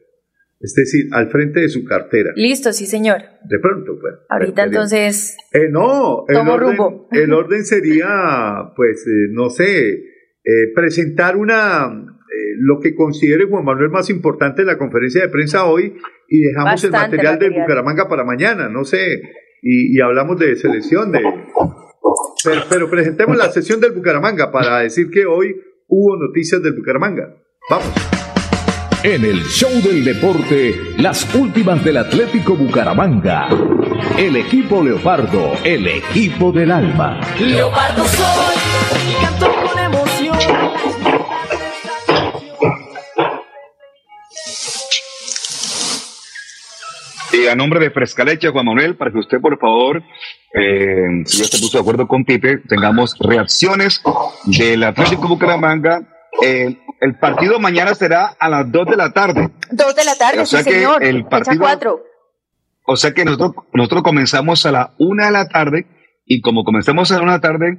Es decir, al frente de su cartera. Listo, sí, señor. De pronto, pues. Ahorita entonces, Eh, no, el Tomo orden, rumbo. el orden sería, pues, eh, no sé, eh, presentar una, eh, lo que considere Juan Manuel más importante en la conferencia de prensa hoy y dejamos el material, de. Bucaramanga para mañana, no sé, y, y hablamos de selección, de... Pero, pero presentemos la sesión del Bucaramanga para decir que hoy hubo noticias del Bucaramanga. Vamos. En el show del deporte, las últimas del Atlético Bucaramanga. El equipo Leopardo, el equipo del alma. Leopardo soy y canto con emoción. Y a nombre de Frescaleche, Juan Manuel, para que usted, por favor, eh, si ya se puso de acuerdo con Pipe, tengamos reacciones del Atlético Bucaramanga. Eh, el partido mañana será a las 2 de la tarde. dos de la tarde, O sea sí, que señor. el partido-. O sea que nosotros, nosotros comenzamos a la 1 de la tarde y como comenzamos a la 1 de la tarde,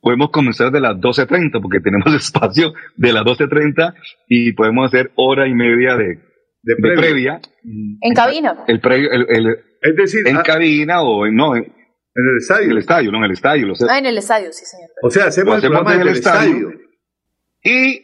podemos comenzar de las 12.30 porque tenemos espacio de las 12.30 y podemos hacer hora y media de, de previa. previa. En cabina. El previo, el, el- Es decir, en ah, cabina o en, no, en, el estadio. En el estadio, no en el estadio. Lo sé. Ah, en el estadio, sí, señor. O sea, hacemos el programa desde desde el el estadio. estadio. Y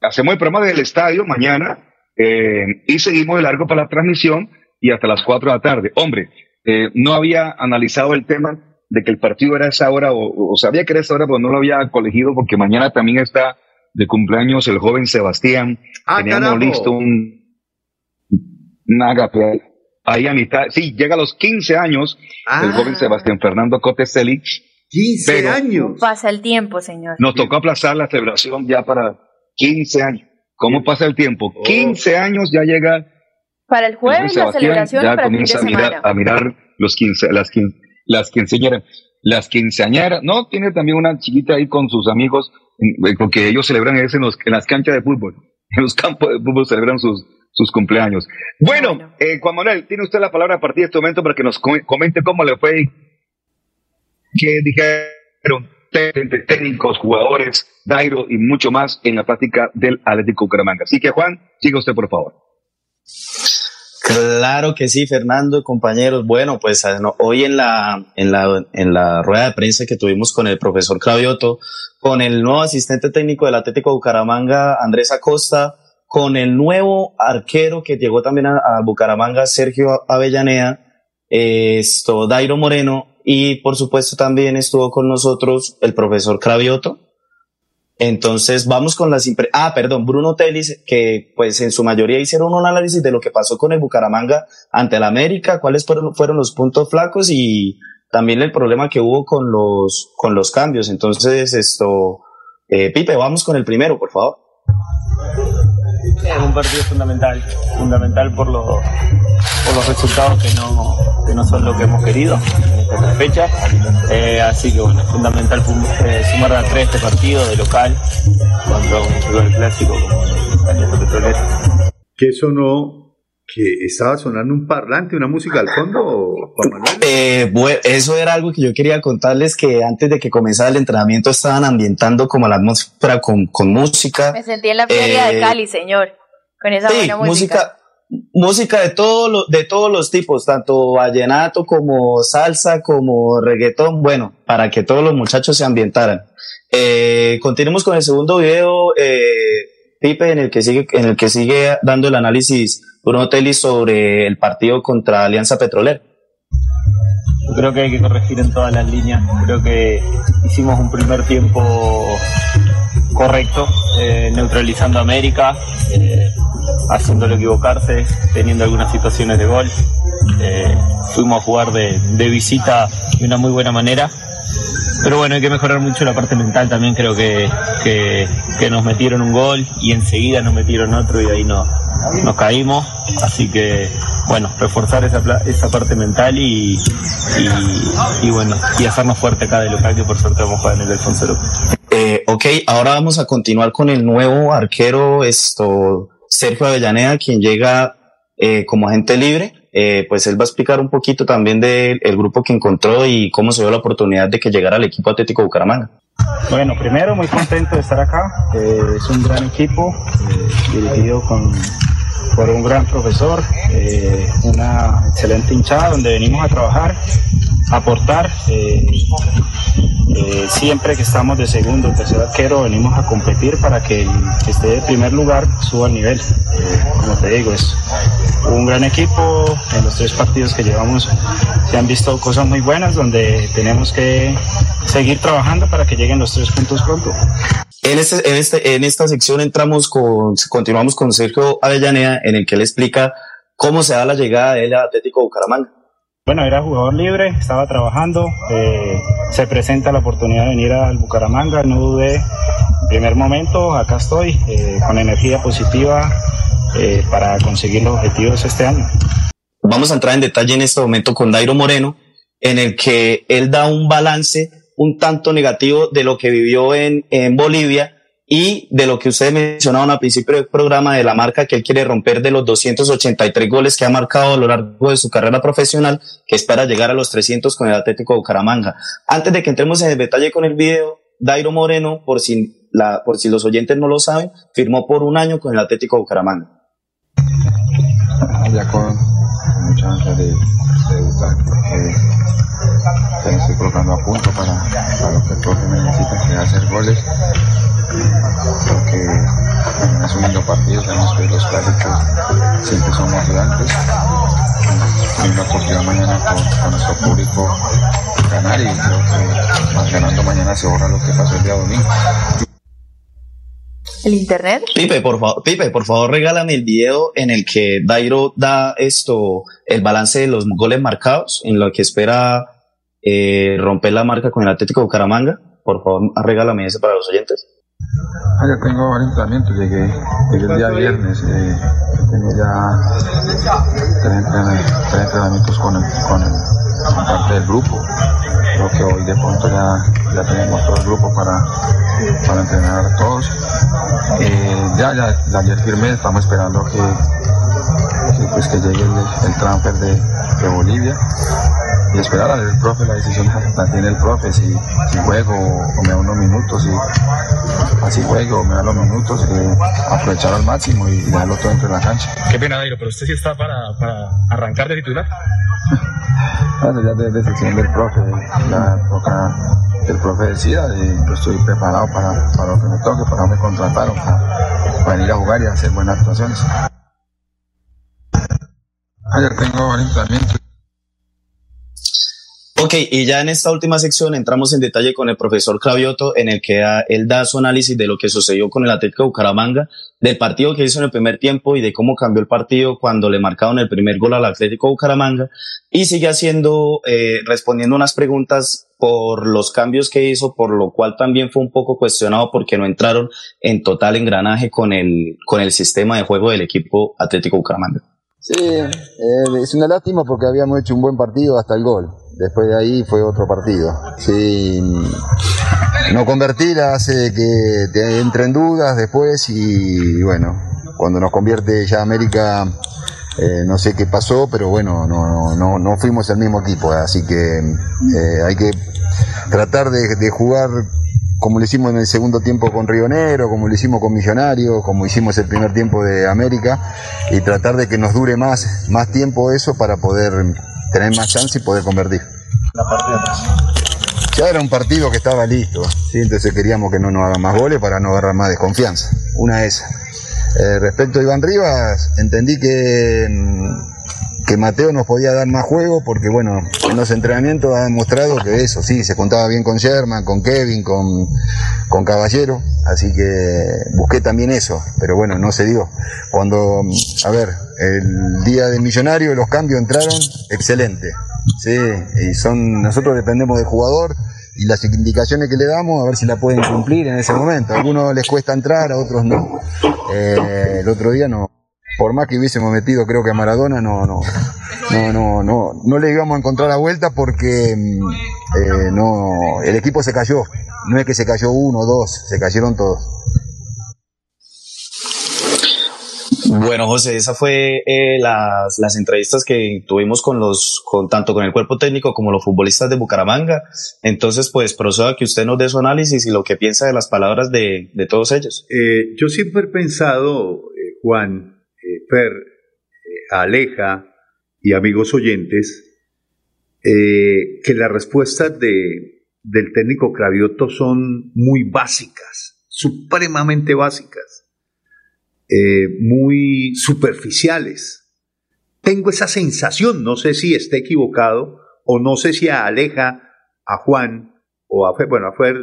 hacemos el programa del estadio mañana eh, y seguimos de largo para la transmisión y hasta las 4 de la tarde. Hombre, eh, no había analizado el tema de que el partido era a esa hora, o, o sabía que era esa hora, pero no lo había colegido porque mañana también está de cumpleaños el joven Sebastián. Ah, Teníamos carajo. listo un, un agape ahí a mitad. Sí, llega a los 15 años el Ah. joven Sebastián Fernando Coteselli. 15 Pero- años. Pasa el tiempo, señor. Nos tocó aplazar la celebración ya para 15 años. ¿Cómo pasa el tiempo? 15 años ya llega Para el el jueves la celebración ya para el fin de comienza a mirar, semana. a mirar los 15, las, quin- las quinceañeras. Las quinceañeras, no, tiene también una chiquita ahí con sus amigos, porque ellos celebran eso en, los- en las canchas de fútbol. En los campos de fútbol celebran sus, sus cumpleaños. Bueno, eh, Juan Manuel, tiene usted la palabra a partir de este momento para que nos com- comente cómo le fue qué dijeron té- té- técnicos, jugadores, Dairo y mucho más en la práctica del Atlético Bucaramanga. Así que Juan, siga usted por favor. Claro que sí, Fernando, compañeros. Bueno, pues ah, hoy en la, en, la, en la rueda de prensa que tuvimos con el profesor Cravioto, con el nuevo asistente técnico del Atlético Bucaramanga, Andrés Acosta, con el nuevo arquero que llegó también a, Bucaramanga, Sergio Avellaneda, esto, Dairo Moreno, y por supuesto también estuvo con nosotros el profesor Cravioto. Entonces vamos con las impre ah, perdón, Bruno Telis, que pues en su mayoría hicieron un análisis de lo que pasó con el Bucaramanga ante el América, cuáles fueron, fueron los puntos flacos y también el problema que hubo con los, con los cambios. Entonces, esto, eh, Pipe, vamos con el primero, por favor. Es un partido fundamental, fundamental por, los por los resultados que no, que no son lo que hemos querido en esta fecha. Eh, así que bueno, es fundamental eh, sumar a tres este partido de local contra un rival clásico como el Petrolero. ¿Qué sonó? ¿Que estaba sonando un parlante, una música al fondo, Juan Manuel? Eh, bueno, eso era algo que yo quería contarles que antes de que comenzara el entrenamiento estaban ambientando como la atmósfera con, con música. Me sentí en la feria de Eh, Cali, señor, con esa Sí, buena música. música, música de, todo lo- de todos los tipos, tanto vallenato como salsa, como reggaetón, bueno, para que todos los muchachos se ambientaran. Eh, continuemos con el segundo video, eh, Pipe, en el que sigue, en el que sigue dando el análisis Bruno Telis sobre el partido contra Alianza Petrolera. Creo que hay que corregir en todas las líneas. Creo que hicimos un primer tiempo correcto, eh, neutralizando a América, eh, haciéndolo equivocarse, teniendo algunas situaciones de gol. Eh, fuimos a jugar de, de visita de una muy buena manera. Pero bueno, hay que mejorar mucho la parte mental también. Creo que, que, nos metieron un gol y enseguida nos metieron otro y ahí no, nos caímos. Así que, bueno, reforzar esa, esa parte mental y, y, y bueno, y hacernos fuerte acá de local, que por suerte vamos a jugar en el Alfonso López. Eh, ok, ahora vamos a continuar con el nuevo arquero, esto, Sergio Avellaneda, quien llega eh, como agente libre. Eh, pues él va a explicar un poquito también del el grupo que encontró y cómo se dio la oportunidad de que llegara al equipo Atlético Bucaramanga. Bueno, primero muy contento de estar acá. Es un gran equipo eh, dirigido con, por un gran profesor, eh, una excelente hinchada donde venimos a trabajar, aportar. eh, eh, siempre que estamos de segundo o tercer arquero venimos a competir para que el que esté de primer lugar suba al nivel. Eh, como te digo, es un gran equipo. En los tres partidos que llevamos se han visto cosas muy buenas donde tenemos que seguir trabajando para que lleguen los tres puntos pronto. En, este, en, este, en esta sección entramos con, continuamos con Sergio Avellaneda, en el que él explica cómo se da la llegada de él a Atlético Bucaramanga. Bueno, era jugador libre, estaba trabajando, eh, se presenta la oportunidad de venir al Bucaramanga, no dudé. En primer momento, acá estoy, eh, con energía positiva eh, para conseguir los objetivos este año. Vamos a entrar en detalle en este momento con Dairo Moreno, en el que él da un balance un tanto negativo de lo que vivió en, en Bolivia y de lo que ustedes mencionaban al principio del programa de la marca que él quiere romper de los 283 goles que ha marcado a lo largo de su carrera profesional, que espera llegar a los 300 con el Atlético de Bucaramanga. Antes de que entremos en el detalle con el video, Dairo Moreno, por si, la, por si los oyentes no lo saben, firmó por un año con el Atlético de Bucaramanga. ya con mucha ansia de, de debutar porque estoy colocando a punto para, para lo que el me necesita, que hacer goles. Creo que en es un lindo partido, sabemos que los clásicos siempre son motivantes. Hay una oportunidad mañana con, con nuestro público ganar y creo que más ganando mañana se borra lo que pasó el día domingo. ¿El internet? Pipe, por favor, Pipe, por favor, regálame el video en el que Dairo da esto, el balance de los goles marcados, en lo que espera eh, romper la marca con el Atlético de Bucaramanga. Por favor, regálame ese para los oyentes. Ah, ya tengo varios entrenamientos, llegué, llegué el día viernes, eh, tengo ya tres, entrenamientos, con, el, con, el, con parte del grupo. Creo que hoy de pronto ya, ya tenemos todo el grupo para, para entrenar a todos. Eh, ya, ya, ya ayer firmé, estamos esperando que, que, pues, que llegue el, el transfer de, de Bolivia y esperar a ver el profe, la decisión la tiene el profe, si, si juego o me da unos minutos, si así juego me da los minutos, eh, aprovechar al máximo y, y darlo todo entre la cancha. Qué pena, Dairo, pero usted sí está para, para arrancar de titular. Bueno, ya es decisión del profe, ya toca que el profe decida y yo estoy preparado para, para lo que me toque, para lo que me contrataron, para, para venir a jugar y hacer buenas actuaciones. Ayer tengo varios entrenamientos. Ok, y ya en esta última sección entramos en detalle con el profesor Cravioto, en el que él da su análisis de lo que sucedió con el Atlético Bucaramanga, del partido que hizo en el primer tiempo y de cómo cambió el partido cuando le marcaron el primer gol al Atlético Bucaramanga, y sigue haciendo, eh, respondiendo unas preguntas por los cambios que hizo, por lo cual también fue un poco cuestionado porque no entraron en total engranaje con el, con el sistema de juego del equipo Atlético Bucaramanga. Sí, eh, es una lástima porque habíamos hecho un buen partido hasta el gol. Después de ahí fue otro partido. Sí, no convertir hace que te entren dudas después y bueno, cuando nos convierte ya América, eh, no sé qué pasó, pero bueno, no, no, no, fuimos el mismo equipo, así que eh, hay que tratar de, jugar como lo hicimos en el segundo tiempo con Río Negro, como lo hicimos con Millonarios, como hicimos el primer tiempo de América, y tratar de que nos dure más, más tiempo eso para poder tener más chance y poder convertir. La parte de atrás. Ya era un partido que estaba listo, ¿sí? entonces queríamos que no nos hagan más goles para no agarrar más desconfianza. Una esa. Eh, respecto a Iván Rivas, entendí que, mm, que Mateo nos podía dar más juego porque, bueno, en los entrenamientos ha demostrado que eso, sí, se contaba bien con Sherman, con Kevin, con, con Caballero, así que busqué también eso, pero bueno, no se dio. Cuando, a ver, el día de Millonario los cambios entraron, excelente, sí, y son, nosotros dependemos del jugador y las indicaciones que le damos, a ver si la pueden cumplir en ese momento. A algunos les cuesta entrar, a otros no. Eh, el otro día no. Por más que hubiésemos metido, creo que a Maradona, no, no, no, no, no, no le íbamos a encontrar la vuelta porque mm, eh, no, el equipo se cayó. No es que se cayó uno o dos, se cayeron todos. Bueno, José, esa fue eh, las, las entrevistas que tuvimos con los, con tanto con el cuerpo técnico como los futbolistas de Bucaramanga. Entonces, pues procedo a que usted nos dé su análisis y lo que piensa de las palabras de, de todos ellos. Eh, yo siempre he pensado, eh, Juan, Fer, eh, Aleja y amigos oyentes, eh, que las respuestas de, del técnico Cravioto son muy básicas, supremamente básicas, eh, muy superficiales. Tengo esa sensación, no sé si esté equivocado o no sé si a Aleja, a Juan o a Fer, bueno, a Fer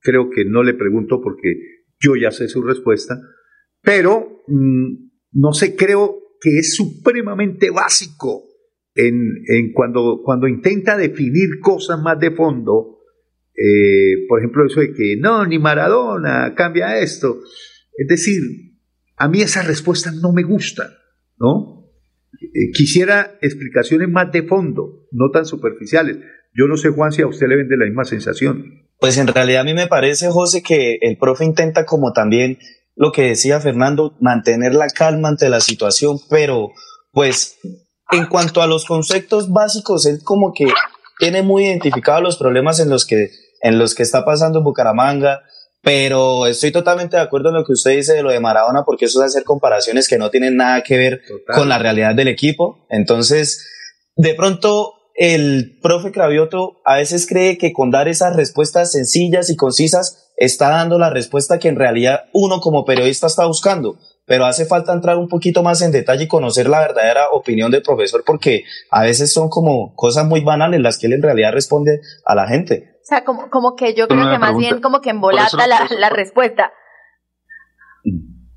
creo que no le pregunto porque yo ya sé su respuesta, pero mm, no sé, creo que es supremamente básico en, en cuando, cuando intenta definir cosas más de fondo, eh, por ejemplo, eso de que no, ni Maradona, cambia esto. Es decir, a mí esas respuestas no me gustan, ¿no? Eh, quisiera explicaciones más de fondo, no tan superficiales. Yo no sé, Juan, si a usted le vende la misma sensación. Pues en realidad a mí me parece, José, que el profe intenta como también lo que decía Fernando, mantener la calma ante la situación, pero pues en cuanto a los conceptos básicos, él como que tiene muy identificados los problemas en los que, en los que está pasando en Bucaramanga, pero estoy totalmente de acuerdo en lo que usted dice de lo de Maradona, porque eso es hacer comparaciones que no tienen nada que ver con la realidad del equipo. Entonces, de pronto, el profe Cravioto a veces cree que con dar esas respuestas sencillas y concisas está dando la respuesta que en realidad uno como periodista está buscando. Pero hace falta entrar un poquito más en detalle y conocer la verdadera opinión del profesor, porque a veces son como cosas muy banales las que él en realidad responde a la gente. O sea, como, como que yo creo que más bien como que embolata la, respuesta.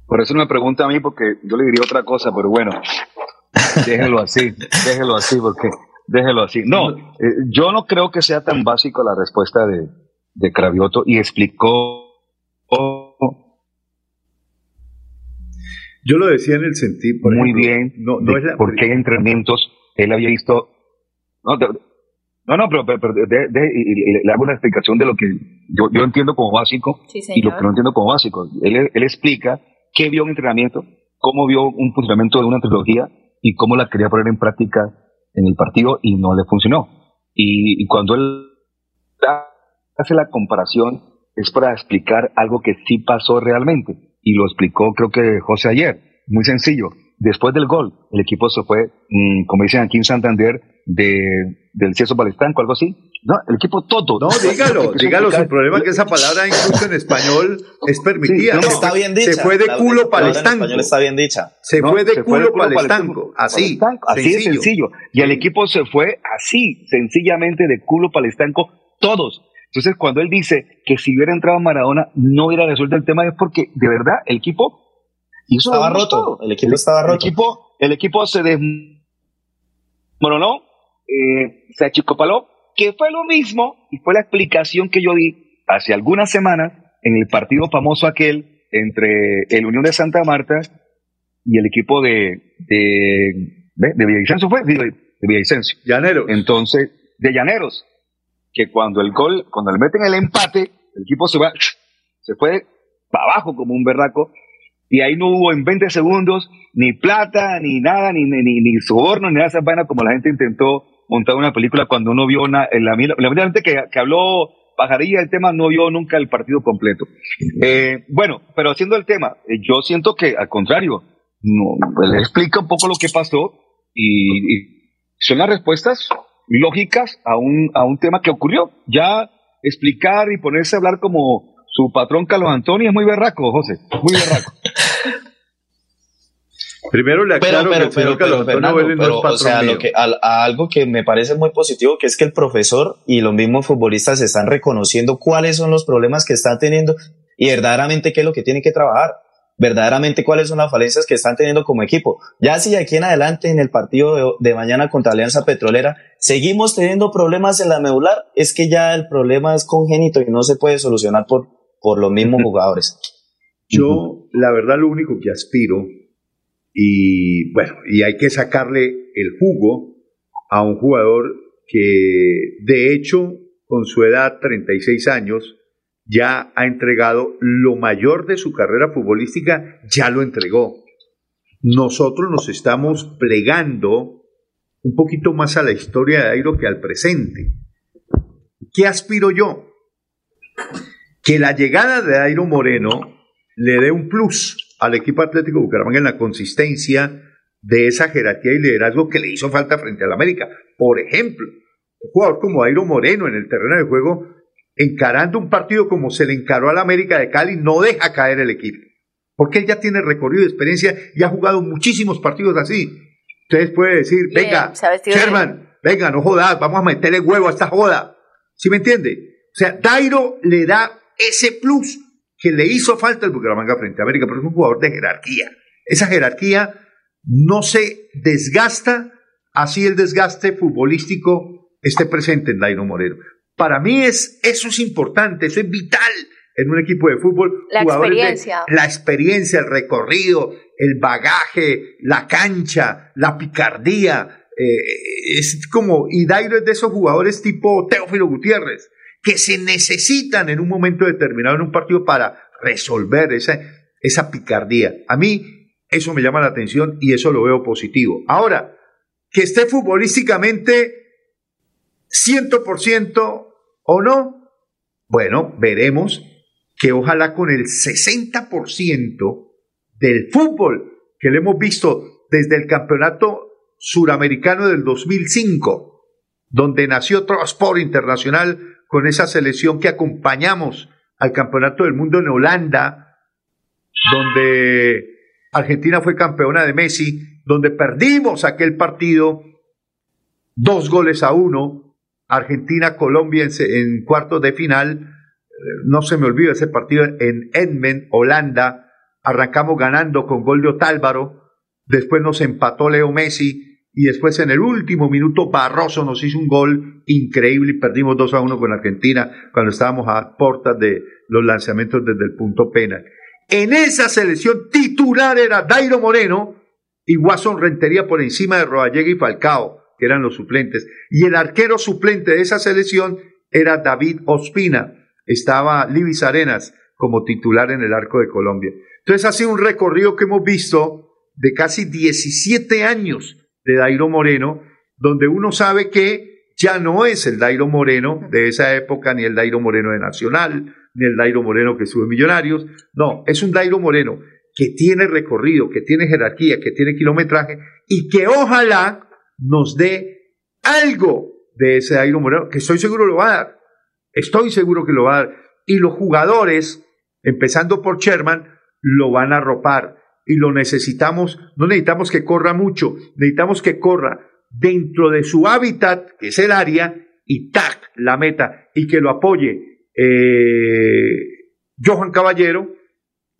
Por eso no me pregunta a mí, porque yo le diría otra cosa, pero bueno, déjelo así, déjelo así, porque déjelo así. No, eh, yo no creo que sea tan básico la respuesta de, de Cravioto y explicó. Yo lo decía en el sentido, por muy ejemplo, bien no, no de es la- por qué hay entrenamientos él había visto. No, de- no, no, pero, pero- pero de- de- y- y- y le hago una explicación de lo que yo, yo entiendo como básico Sí, y lo que no entiendo como básico. Él, él explica qué vio un entrenamiento, cómo vio un funcionamiento de una trilogía y cómo la quería poner en práctica en el partido y no le funcionó. Y, y cuando él hace la comparación es para explicar algo que sí pasó realmente. Y lo explicó creo que José ayer. Muy sencillo. Después del gol, el equipo se fue, mm, como dicen aquí en Santander, de, del Cieso Palestanco, algo así. No, el equipo todo. No, dígalo, dígalo. Su problema es que esa palabra incluso en español es permitida. Sí, está bien dicha. Se fue de La- culo en palestanco. español está bien dicha. Se No, fue de se culo palestanco. Así. Palestanco, Así de sencillo. Y el equipo se fue así, sencillamente de culo palestanco, todos. Entonces, cuando él dice que si hubiera entrado Maradona no hubiera resuelto el tema, es porque de verdad el equipo hizo Estaba todo. roto, el equipo estaba roto. El equipo, el equipo se desmoronó, eh, se achicopaló, que fue lo mismo y fue la explicación que yo di hace algunas semanas en el partido famoso aquel entre el Unión de Santa Marta y el equipo de, de, de, de Villavicencio fue, de, de Villavicencio. Llaneros. Entonces, de Llaneros, que cuando el gol, cuando le meten el empate, el equipo se va, se fue para abajo como un berraco, y ahí no hubo en 20 segundos ni plata, ni nada, ni, ni, ni, soborno, ni nada de esas vainas como la gente intentó montar una película cuando uno vio una, la, la, la gente que, que habló Pajarilla del tema no vio nunca el partido completo. Eh, bueno, pero haciendo el tema, eh, yo siento que al contrario, no, le explica un poco lo que pasó y son las respuestas lógicas a un, a un tema que ocurrió. Ya explicar y ponerse a hablar como su patrón Carlos Antonio es muy berraco, José, muy berraco. Primero le Pero, aclaro que pero, el pero, Carlos pero, Antonio Fernando, Vélez no pero, es patrón o sea, mío. lo que, a, a algo que me parece muy positivo, que es que el profesor y los mismos futbolistas están reconociendo cuáles son los problemas que están teniendo y verdaderamente qué es lo que tienen que trabajar, verdaderamente cuáles son las falencias que están teniendo como equipo. Ya si de aquí en adelante en el partido de, de mañana contra Alianza Petrolera seguimos teniendo problemas en la medular, es que ya el problema es congénito y no se puede solucionar por, por los mismos jugadores. Yo, la verdad, lo único que aspiro, y bueno, y hay que sacarle el jugo a un jugador que, de hecho, con su edad, 36 años, ya ha entregado lo mayor de su carrera futbolística, ya lo entregó. Nosotros nos estamos plegando un poquito más a la historia de Airo que al presente. ¿Qué aspiro yo? Que la llegada de Airo Moreno le dé un plus al equipo Atlético Bucaramanga en la consistencia de esa jerarquía y liderazgo que le hizo falta frente al América. Por ejemplo, un jugador como Airo Moreno en el terreno de juego, encarando un partido como se le encaró al América de Cali, no deja caer el equipo. Porque él ya tiene recorrido de experiencia y ha jugado muchísimos partidos así. Entonces puede decir, Bien, venga, vestido Sherman, venga, no jodas, vamos a meterle huevo a esta joda. ¿Sí me entiende? O sea, Dairo le da ese plus que le hizo falta al Bucaramanga frente a América, pero es un jugador de jerarquía. Esa jerarquía no se desgasta, así el desgaste futbolístico esté presente en Dairo Moreno. Para mí es, eso es importante, eso es vital en un equipo de fútbol. La de- experiencia. la experiencia, el recorrido, el bagaje, la cancha, la picardía. eh, es como, y Dairo es de esos jugadores tipo Teófilo Gutiérrez, que se necesitan en un momento determinado en un partido para resolver esa, esa picardía. A mí eso me llama la atención y eso lo veo positivo. Ahora, que esté futbolísticamente 100% o no, bueno, veremos que ojalá con el 60% del fútbol que le hemos visto desde el campeonato suramericano del 2005, donde nació Sport Internacional con esa selección que acompañamos al campeonato del mundo en Holanda, donde Argentina fue campeona de Messi, donde perdimos aquel partido dos goles a uno, Argentina-Colombia en, en cuartos de final, no se me olvida ese partido en Edmen, Holanda, arrancamos ganando con gol de Otálvaro, después nos empató Leo Messi y después en el último minuto Barroso nos hizo un gol increíble y perdimos 2 a 1 con Argentina cuando estábamos a puertas de los lanzamientos desde el punto penal. En esa selección titular era Dairo Moreno y Watson Rentería por encima de Rodallega y Falcao, que eran los suplentes. Y el arquero suplente de esa selección era David Ospina. Estaba Libis Arenas como titular en el arco de Colombia. Entonces ha sido un recorrido que hemos visto de casi 17 años de Dairo Moreno, donde uno sabe que ya no es el Dairo Moreno de esa época, ni el Dairo Moreno de Nacional, ni el Dairo Moreno que sube Millonarios. No, es un Dairo Moreno que tiene recorrido, que tiene jerarquía, que tiene kilometraje y que ojalá nos dé algo de ese Dairo Moreno, que estoy seguro lo va a dar. Estoy seguro que lo va a dar. Y los jugadores, empezando por Sherman, lo van a arropar. Y lo necesitamos, no necesitamos que corra mucho, necesitamos que corra dentro de su hábitat, que es el área, y tac, la meta, y que lo apoye eh, Johan Caballero,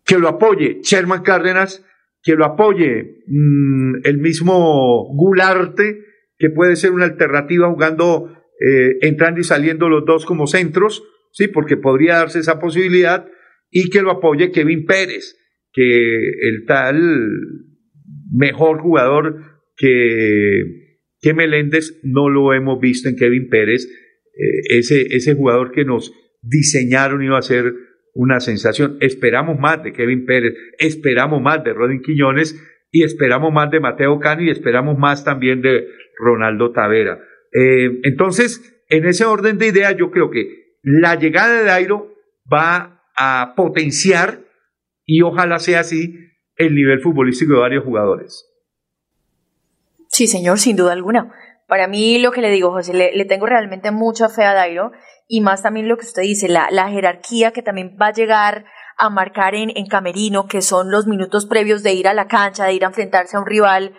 que lo apoye Sherman Cárdenas, que lo apoye mm, el mismo Gularte, que puede ser una alternativa jugando, eh, entrando y saliendo los dos como centros, sí, porque podría darse esa posibilidad, y que lo apoye Kevin Pérez, que el tal mejor jugador que, que Meléndez no lo hemos visto en Kevin Pérez, eh, ese, ese jugador que nos diseñaron iba a ser una sensación. Esperamos más de Kevin Pérez, esperamos más de Rodin Quiñones y esperamos más de Mateo Cano y esperamos más también de Ronaldo Tavera. Eh, entonces, en ese orden de ideas, yo creo que la llegada de Dairo va a potenciar, y ojalá sea así, el nivel futbolístico de varios jugadores. Sí, señor, sin duda alguna. Para mí, lo que le digo, José, le, le tengo realmente mucha fe a Dairo y más también lo que usted dice, la, la jerarquía que también va a llegar a marcar en, en Camerino, que son los minutos previos de ir a la cancha, de ir a enfrentarse a un rival,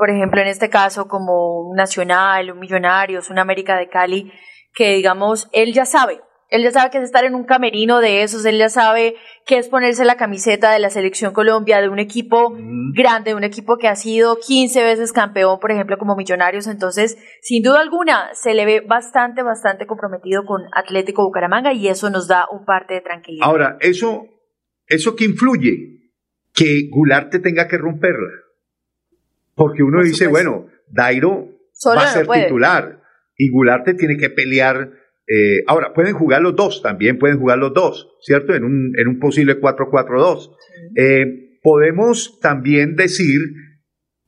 por ejemplo, en este caso como un Nacional, un Millonarios, un América de Cali, que digamos, él ya sabe, él ya sabe que es estar en un camerino de esos, él ya sabe que es ponerse la camiseta de la selección Colombia, de un equipo grande, de un equipo que ha sido 15 veces campeón, por ejemplo, como Millonarios. Entonces, sin duda alguna, se le ve bastante, bastante comprometido con Atlético Bucaramanga y eso nos da un parte de tranquilidad. Ahora, eso, eso que influye, que Gularte tenga que romperla. Porque uno dice, bueno, Dairo va a ser titular y Gularte tiene que pelear eh, ahora, pueden jugar los dos, también pueden jugar los dos, ¿cierto? En un, en un posible 4-4-2. Eh, podemos también decir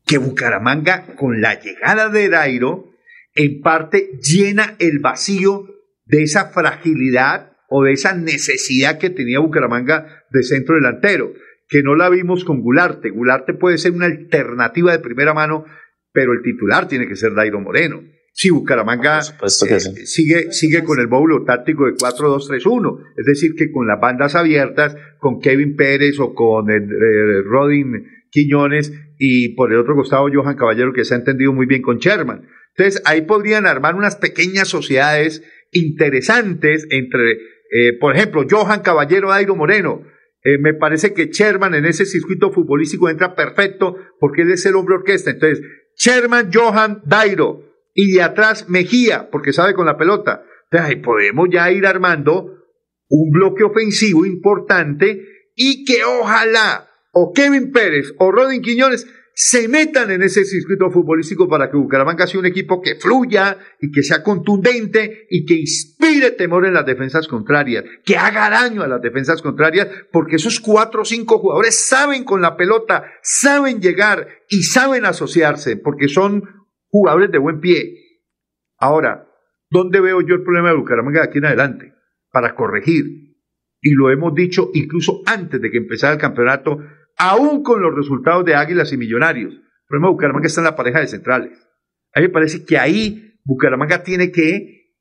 que Bucaramanga, con la llegada de Dairo, en parte llena el vacío de esa fragilidad o de esa necesidad que tenía Bucaramanga de centro delantero, que no la vimos con Gularte. Gularte puede ser una alternativa de primera mano, pero el titular tiene que ser Dairo Moreno. Si Bucaramanga eh, sigue, sigue con el módulo táctico de 4-2-3-1, es decir, que con las bandas abiertas, con Kevin Pérez o con el, eh, Rodin Quiñones y por el otro costado Johan Caballero, que se ha entendido muy bien con Sherman. Entonces, ahí podrían armar unas pequeñas sociedades interesantes entre, eh, por ejemplo, Johan Caballero, Dairo Moreno. Me parece que Sherman en ese circuito futbolístico entra perfecto porque él es el hombre orquesta. Entonces, Sherman, Johan, Dairo y de atrás Mejía, porque sabe con la pelota. Entonces, podemos ya ir armando un bloque ofensivo importante y que ojalá o Kevin Pérez o Rodin Quiñones se metan en ese circuito futbolístico para que Bucaramanga sea un equipo que fluya y que sea contundente y que inspire temor en las defensas contrarias, que haga daño a las defensas contrarias, porque esos cuatro o cinco jugadores saben con la pelota, saben llegar y saben asociarse, porque son jugadores de buen pie. Ahora, ¿dónde veo yo el problema de Bucaramanga de aquí en adelante? Para corregir. Y lo hemos dicho incluso antes de que empezara el campeonato, aún con los resultados de Águilas y Millonarios. El problema de Bucaramanga está en la pareja de centrales. A mí me parece que ahí Bucaramanga tiene que,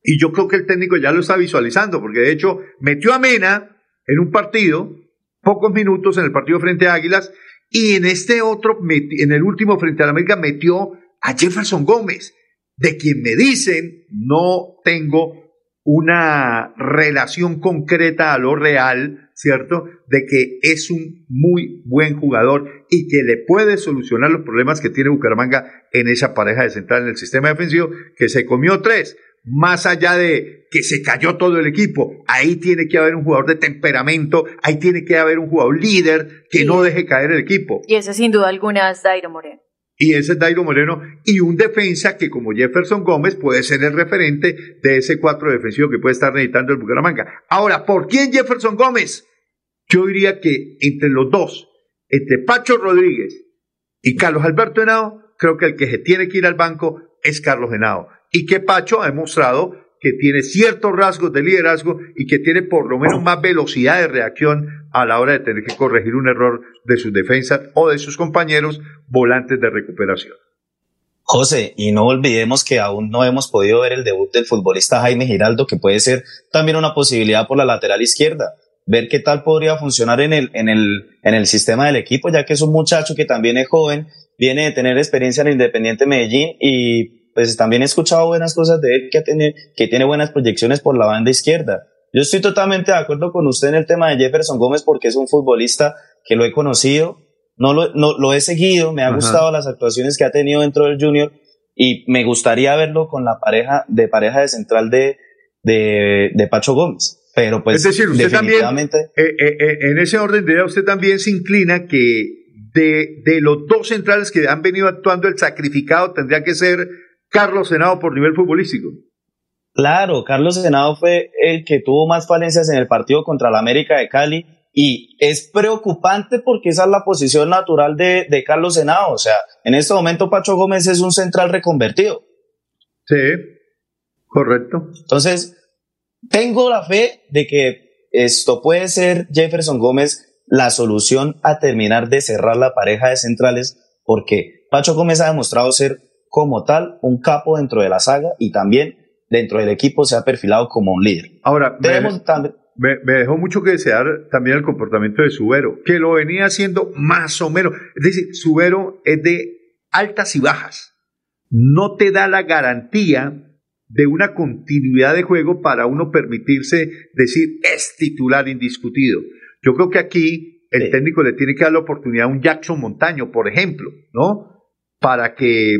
y yo creo que el técnico ya lo está visualizando, porque de hecho metió a Mena en un partido, pocos minutos en el partido frente a Águilas, y en este otro, en el último frente a la América, metió a Jefferson Gómez, de quien me dicen no tengo una relación concreta a lo real, ¿cierto? De que es un muy buen jugador y que le puede solucionar los problemas que tiene Bucaramanga en esa pareja de central en el sistema defensivo, que se comió tres. Más allá de que se cayó todo el equipo, ahí tiene que haber un jugador de temperamento, ahí tiene que haber un jugador líder que no deje caer el equipo. Y ese sin duda alguna es Dairo Moreno y ese es Dairo Moreno, y un defensa que como Jefferson Gómez puede ser el referente de ese cuatro defensivo que puede estar necesitando el Bucaramanga. Ahora, ¿por quién Jefferson Gómez? Yo diría que entre los dos, entre Pacho Rodríguez y Carlos Alberto Henao, creo que el que se tiene que ir al banco es Carlos Henao. Y que Pacho ha demostrado que tiene ciertos rasgos de liderazgo y que tiene por lo menos más velocidad de reacción a la hora de tener que corregir un error de sus defensas o de sus compañeros volantes de recuperación. José, y no olvidemos que aún no hemos podido ver el debut del futbolista Jaime Giraldo, que puede ser también una posibilidad por la lateral izquierda. Ver qué tal podría funcionar en el, en el, en el sistema del equipo, ya que es un muchacho que también es joven, viene de tener experiencia en Independiente Medellín y pues también he escuchado buenas cosas de él, que tiene, que tiene buenas proyecciones por la banda izquierda. Yo estoy totalmente de acuerdo con usted en el tema de Jefferson Gómez porque es un futbolista que lo he conocido, no lo, no, lo he seguido, me ha Ajá. gustado las actuaciones que ha tenido dentro del Junior y me gustaría verlo con la pareja de pareja de central de, de, de Pacho Gómez. Pero pues es decir, usted también, definitivamente eh, eh, eh, en ese orden de idea, usted también se inclina que de, de los dos centrales que han venido actuando, el sacrificado tendría que ser Carlos Senado por nivel futbolístico. Claro, Carlos Senado fue el que tuvo más falencias en el partido contra la América de Cali y es preocupante porque esa es la posición natural de, de Carlos Senado. O sea, en este momento Pacho Gómez es un central reconvertido. Sí, correcto. Entonces, tengo la fe de que esto puede ser Jefferson Gómez la solución a terminar de cerrar la pareja de centrales porque Pacho Gómez ha demostrado ser como tal un capo dentro de la saga y también dentro del equipo se ha perfilado como un líder. Ahora, me, Tenemos también me- me dejó mucho que desear también el comportamiento de Subero, que lo venía haciendo más o menos. Es decir, Subero es de altas y bajas. No te da la garantía de una continuidad de juego para uno permitirse decir es titular indiscutido. Yo creo que aquí el técnico le tiene que dar la oportunidad a un Jackson Montaño, por ejemplo, ¿no? Para que,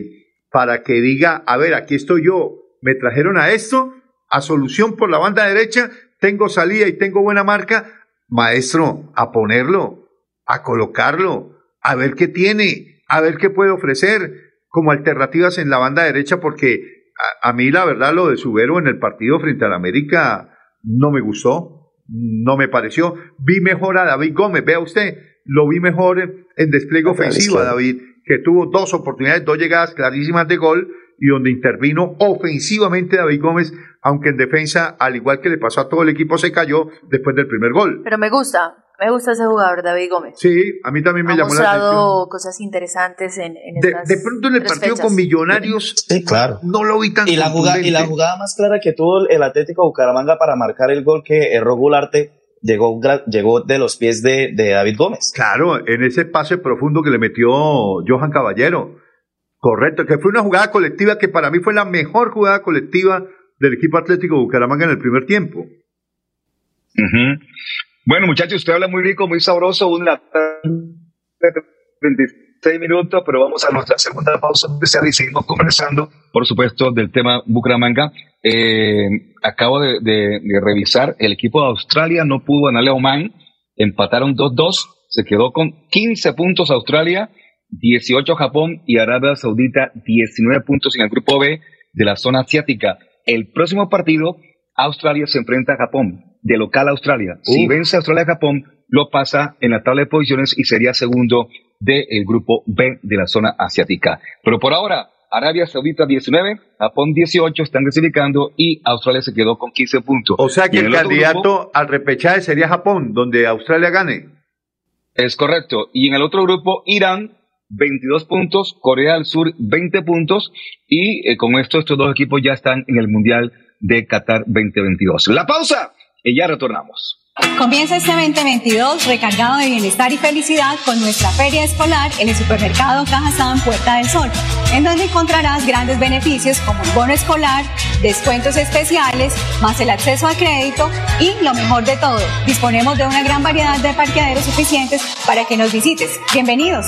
para que diga, a ver, aquí estoy yo, me trajeron a esto, a solución por la banda derecha, tengo salida y tengo buena marca, maestro, a ponerlo, a colocarlo, a ver qué tiene, a ver qué puede ofrecer como alternativas en la banda derecha, porque a, a mí la verdad lo de Subero en el partido frente al América no me gustó, no me pareció. Vi mejor a David Gómez, vea usted, lo vi mejor en, en despliegue ofensivo a. David, que tuvo dos oportunidades, dos llegadas clarísimas de gol y donde intervino ofensivamente David Gómez, aunque en defensa, al igual que le pasó a todo el equipo, se cayó después del primer gol. Pero me gusta, me gusta ese jugador, David Gómez. Sí, a mí también me ha llamó la atención. mostrado cosas interesantes en, en De, de pronto en el partido fechas. con Millonarios Sí, claro. no lo vi tan Y la, jugada, y la jugada más clara que tuvo el Atlético Bucaramanga para marcar el gol que erró Gularte llegó, llegó de los pies de, de David Gómez. Claro, en ese pase profundo que le metió Johan Caballero. Correcto, que fue una jugada colectiva que para mí fue la mejor jugada colectiva del equipo Atlético Bucaramanga en el primer tiempo. Bueno, muchachos, usted habla muy rico, muy sabroso, un latán de 26 minutos, pero vamos a nuestra segunda pausa especial y seguimos conversando, por supuesto, del tema Bucaramanga. Eh, acabo de, de- de revisar, el equipo de Australia no pudo ganarle a Oman, empataron 2-2, se quedó con 15 puntos Australia, 18 Japón y Arabia Saudita 19 puntos en el grupo B de la zona asiática. El próximo partido, Australia se enfrenta a Japón, de local a Australia. Si vence a Australia a Japón, lo pasa en la tabla de posiciones y sería segundo del grupo B de la zona asiática. Pero por ahora, Arabia Saudita 19, Japón 18 están clasificando y Australia se quedó con 15 puntos. O sea que el candidato grupo- al repechaje sería Japón, donde Australia gane. Es correcto. Y en el otro grupo, Irán, 22 puntos, Corea del Sur, 20 puntos. Y eh, con esto, estos dos equipos ya están en el Mundial de Qatar 2022. La pausa y ya retornamos. Comienza este 2022 recargado de bienestar y felicidad con nuestra feria escolar en el supermercado Cajazán Puerta del Sol, en donde encontrarás grandes beneficios como el bono escolar, descuentos especiales, más el acceso a crédito y lo mejor de todo, disponemos de una gran variedad de parqueaderos suficientes para que nos visites. Bienvenidos.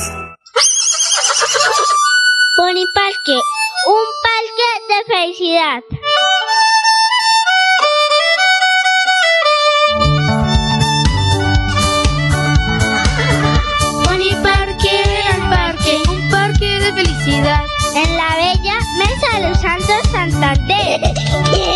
Boniparque, un parque de felicidad. Boniparque, el parque, un parque de felicidad. En la bella Mesa de los Santos Santander.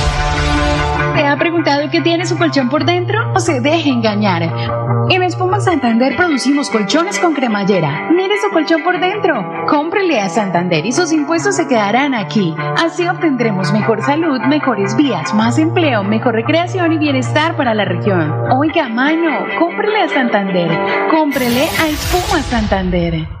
¿Te ha preguntado qué tiene su colchón por dentro o se deje engañar? En Espuma Santander producimos colchones con cremallera. Mire su colchón por dentro. Cómprele a Santander y sus impuestos se quedarán aquí. Así obtendremos mejor salud, mejores vías, más empleo, mejor recreación y bienestar para la región. Oiga, mano, cómprele a Santander. Cómprele a Espuma Santander.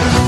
Thank you.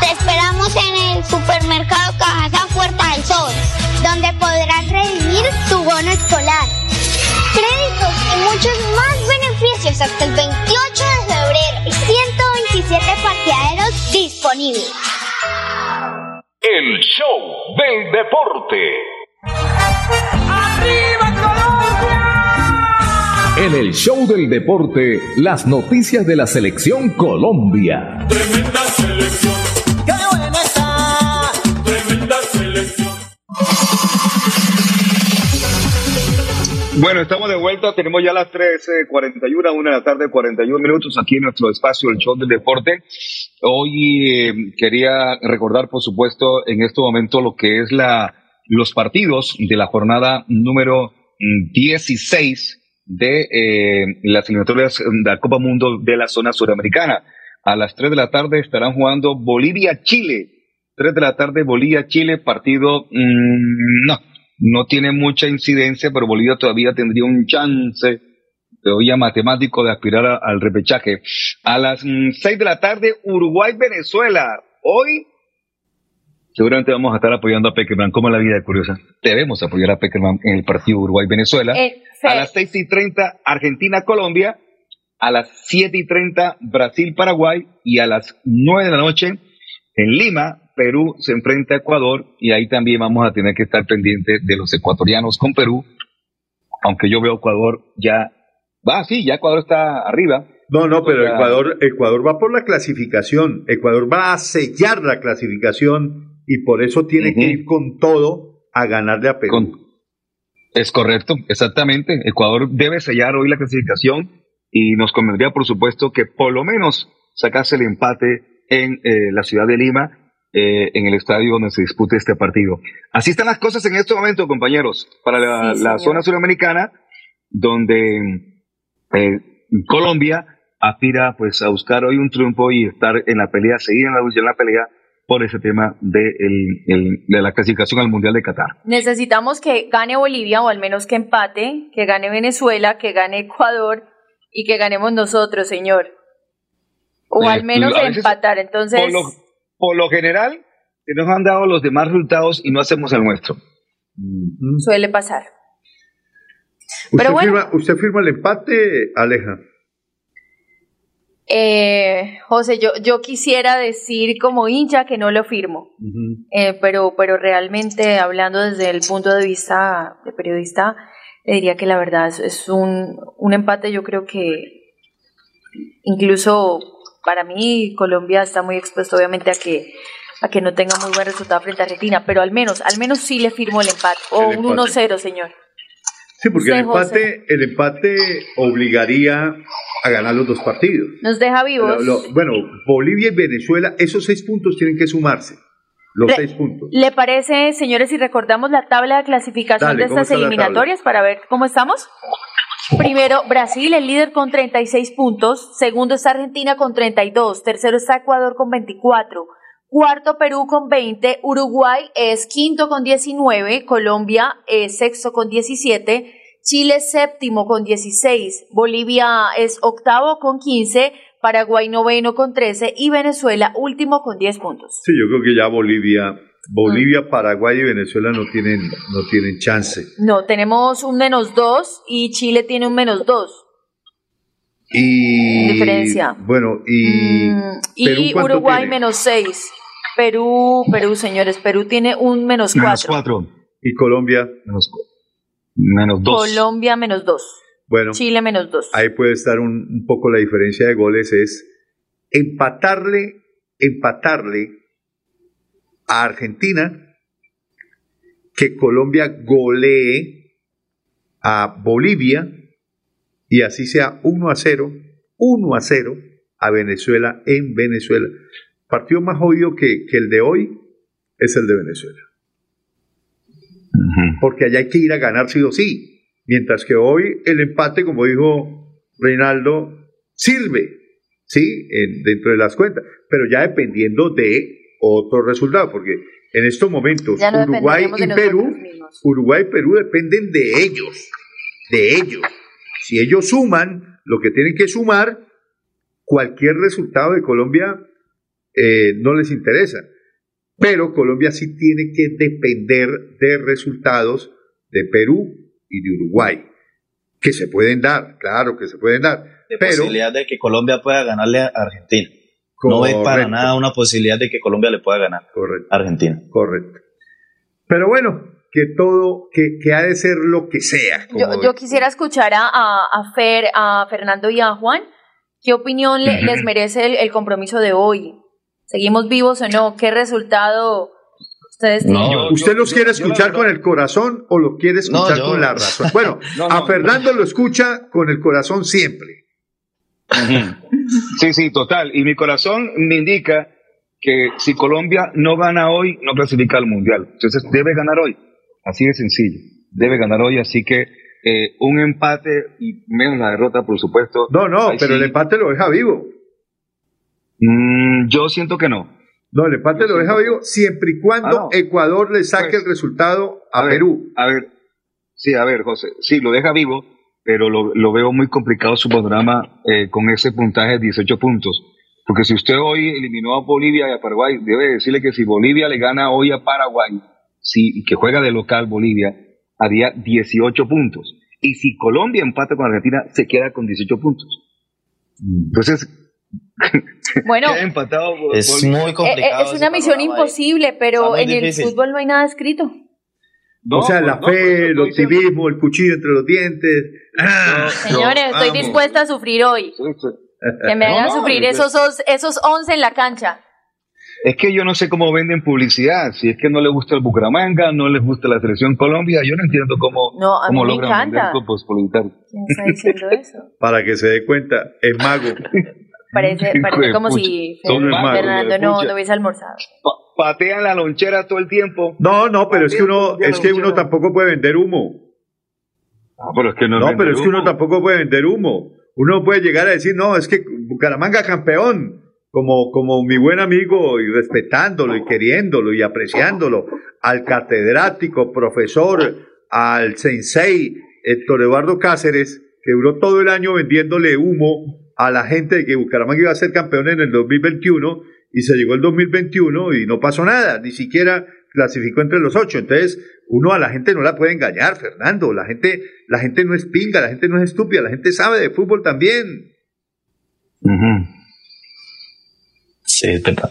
Te esperamos en el supermercado Cajazán Puerta del Sol, donde podrás redimir tu bono escolar. Créditos y muchos más beneficios hasta el 28 de febrero y 127 parqueaderos disponibles. El show del deporte. En el show del deporte, las noticias de la selección Colombia. Tremenda selección. ¡Qué buena está! Tremenda selección. Bueno, estamos de vuelta, tenemos ya las 13.41, una de la tarde, 41 minutos aquí en nuestro espacio, el show del deporte. Hoy eh, quería recordar, por supuesto, en este momento lo que es la, los partidos de la jornada número mm, 16 de eh, las eliminatorias de la Copa Mundo de la zona suramericana. A las 3 de la tarde estarán jugando Bolivia-Chile. 3 de la tarde, Bolivia-Chile, partido, mm, no, no tiene mucha incidencia, pero Bolivia todavía tendría un chance, todavía matemático, de aspirar al repechaje. A las 6 de la tarde, Uruguay-Venezuela. Hoy, seguramente vamos a estar apoyando a Peckerman, como la vida es curiosa. Debemos apoyar a Peckerman en el partido Uruguay-Venezuela. Eh, a las 6 y 30, Argentina-Colombia. A las 7 y 30, Brasil-Paraguay. Y a las 9 de la noche, en Lima, Perú se enfrenta a Ecuador. Y ahí también vamos a tener que estar pendientes de los ecuatorianos con Perú. Aunque yo veo Ecuador ya. Va, sí, ya Ecuador está arriba. No, no, pero Ecuador, Ecuador va por la clasificación. Ecuador va a sellar la clasificación y por eso tiene que ir con todo a ganarle a Perú. Es correcto, exactamente. Ecuador debe sellar hoy la clasificación y nos convendría, por supuesto, que por lo menos sacase el empate en eh, la ciudad de Lima, eh, en el estadio donde se dispute este partido. Así están las cosas en este momento, compañeros, para la, Sí, la señor. zona suramericana, donde eh, Colombia aspira pues a buscar hoy un triunfo y estar en la pelea, seguir en la lucha en la pelea por ese tema de, el- el- de la clasificación al Mundial de Qatar. Necesitamos que gane Bolivia o al menos que empate, que gane Venezuela, que gane Ecuador y que ganemos nosotros, señor. O Eh, al menos empatar. Entonces, Por lo, por lo general, se nos han dado los demás resultados y no hacemos el nuestro. suele pasar. ¿Usted, Pero bueno. firma, ¿Usted firma el empate, Aleja? Eh, José, yo, yo quisiera decir como hincha que no lo firmo, eh, pero, pero realmente hablando desde el punto de vista de periodista, le diría que la verdad es, es un, un empate, yo creo que incluso para mí Colombia está muy expuesto obviamente a que a que no tenga muy buen resultado frente a Argentina, pero al menos, al menos sí le firmo el empate, o un empate. 1-0, señor. Sí, porque el empate, el empate obligaría a ganar los dos partidos. Nos deja vivos. Lo- lo- bueno, Bolivia y Venezuela, esos seis puntos tienen que sumarse. Los seis puntos. ¿Le parece, señores, si recordamos la tabla de clasificación Dale, de ¿cómo estas eliminatorias para ver cómo estamos? Primero, Brasil, el líder con 36 puntos. Segundo está Argentina con 32. Tercero está Ecuador con 24. Cuarto, Perú con 20. Uruguay es quinto con 19. Colombia es sexto con 17. Chile séptimo con 16. Bolivia es octavo con 15. Paraguay noveno con 13. Y Venezuela último con 10 puntos. Sí, yo creo que ya Bolivia, Bolivia, Mm. Paraguay y Venezuela no tienen, no tienen chance. No, tenemos un menos 2 y Chile tiene un menos 2. Y Diferencia. Bueno, y Mm, Perú, y ¿cuánto Uruguay tiene? menos 6. Perú, Perú, señores, Perú tiene un menos 4. cuatro. y Colombia Menos, menos dos. Colombia menos 2. Bueno, Chile menos 2. ahí puede estar un, un poco la diferencia de goles es empatarle, empatarle a Argentina, que Colombia golee a Bolivia y así sea 1 a 0, 1 a 0 a Venezuela en Venezuela. Partido más jodido que, que el de hoy es el de Venezuela. Porque allá hay que ir a ganar sí o sí. Mientras que hoy el empate, como dijo Reinaldo, sirve, ¿sí? En- dentro de las cuentas. Pero ya dependiendo de otro resultado, porque en estos momentos no Uruguay y Perú. Uruguay y Perú dependen de ellos, de ellos. Si ellos suman lo que tienen que sumar, cualquier resultado de Colombia eh, no les interesa. Pero Colombia sí tiene que depender de resultados de Perú y de Uruguay, que se pueden dar, claro que se pueden dar. de Pero, posibilidad de que Colombia pueda ganarle a Argentina. No ve para Correcto. nada una posibilidad de que Colombia le pueda ganar a Argentina. correcto. Pero bueno, que todo, que, que ha de ser lo que sea. Yo, como- yo quisiera escuchar a, a, Fer, a Fernando y a Juan. ¿Qué opinión le- les merece el, el compromiso de hoy? ¿Seguimos vivos o no? ¿Qué resultado ustedes tienen? ¿Usted los quiere escuchar con el corazón o los quiere escuchar yo- con la razón? Bueno, No, a no. Fernando lo escucha con el corazón siempre. Sí, sí, total. Y mi corazón me indica que si Colombia no gana hoy, no clasifica al Mundial. Entonces debe ganar hoy. Así de sencillo. Debe ganar hoy, así que eh, un empate y menos la derrota, por supuesto. No, no, Ahí pero sí. el empate lo deja vivo. Mm, yo siento que no. No, el empate lo deja vivo siempre y cuando Ah, no. Ecuador le saque Pues, el resultado a, ver, Perú. A ver, sí, a ver, José, sí, lo deja vivo, pero lo, lo veo muy complicado su programa eh, con ese puntaje de 18 puntos. Porque si usted hoy eliminó a Bolivia y a Paraguay, debe decirle que si Bolivia le gana hoy a Paraguay, si, que juega de local Bolivia, haría 18 puntos. Y si Colombia empata con Argentina, se queda con 18 puntos. Entonces, Bueno, queda empatado. Es Bolivia. muy eh, complicado. es una misión ahí. imposible, pero en el fútbol no hay nada escrito. No, o sea, pues la no, fe, pues no el optimismo, el cuchillo entre los dientes. Ah, Señores, estoy dispuesta a sufrir hoy. Que me No, hagan no, sufrir esos, os- esos 11 en la cancha. Es que yo no sé cómo venden publicidad. Si es que no les gusta el Bucaramanga, no les gusta la selección Colombia, yo no entiendo cómo, No, a mí cómo me logran encanta. vender cupos publicitarios. ¿Quién está diciendo eso? Para que se dé cuenta, es mago. Parece, parece como pucha. si Fernando no, no hubiese almorzado. Pa- patean la lonchera todo el tiempo. No, no, pero es que uno, es que uno tampoco puede vender humo. No, pero es que no, No, pero es que uno tampoco puede vender humo. Uno no puede llegar a decir, no, es que Bucaramanga campeón, como, como mi buen amigo, y respetándolo y queriéndolo y apreciándolo, al catedrático, profesor, al sensei Héctor Eduardo Cáceres, que duró todo el año vendiéndole humo a la gente de que Bucaramanga iba a ser campeón en el 2021 y se llegó el 2021 y no pasó nada, ni siquiera clasificó entre los ocho. Entonces, uno a la gente no la puede engañar, Fernando. La gente, la gente no es pinga, la gente no es estúpida, la gente sabe de fútbol también. Sí, es verdad.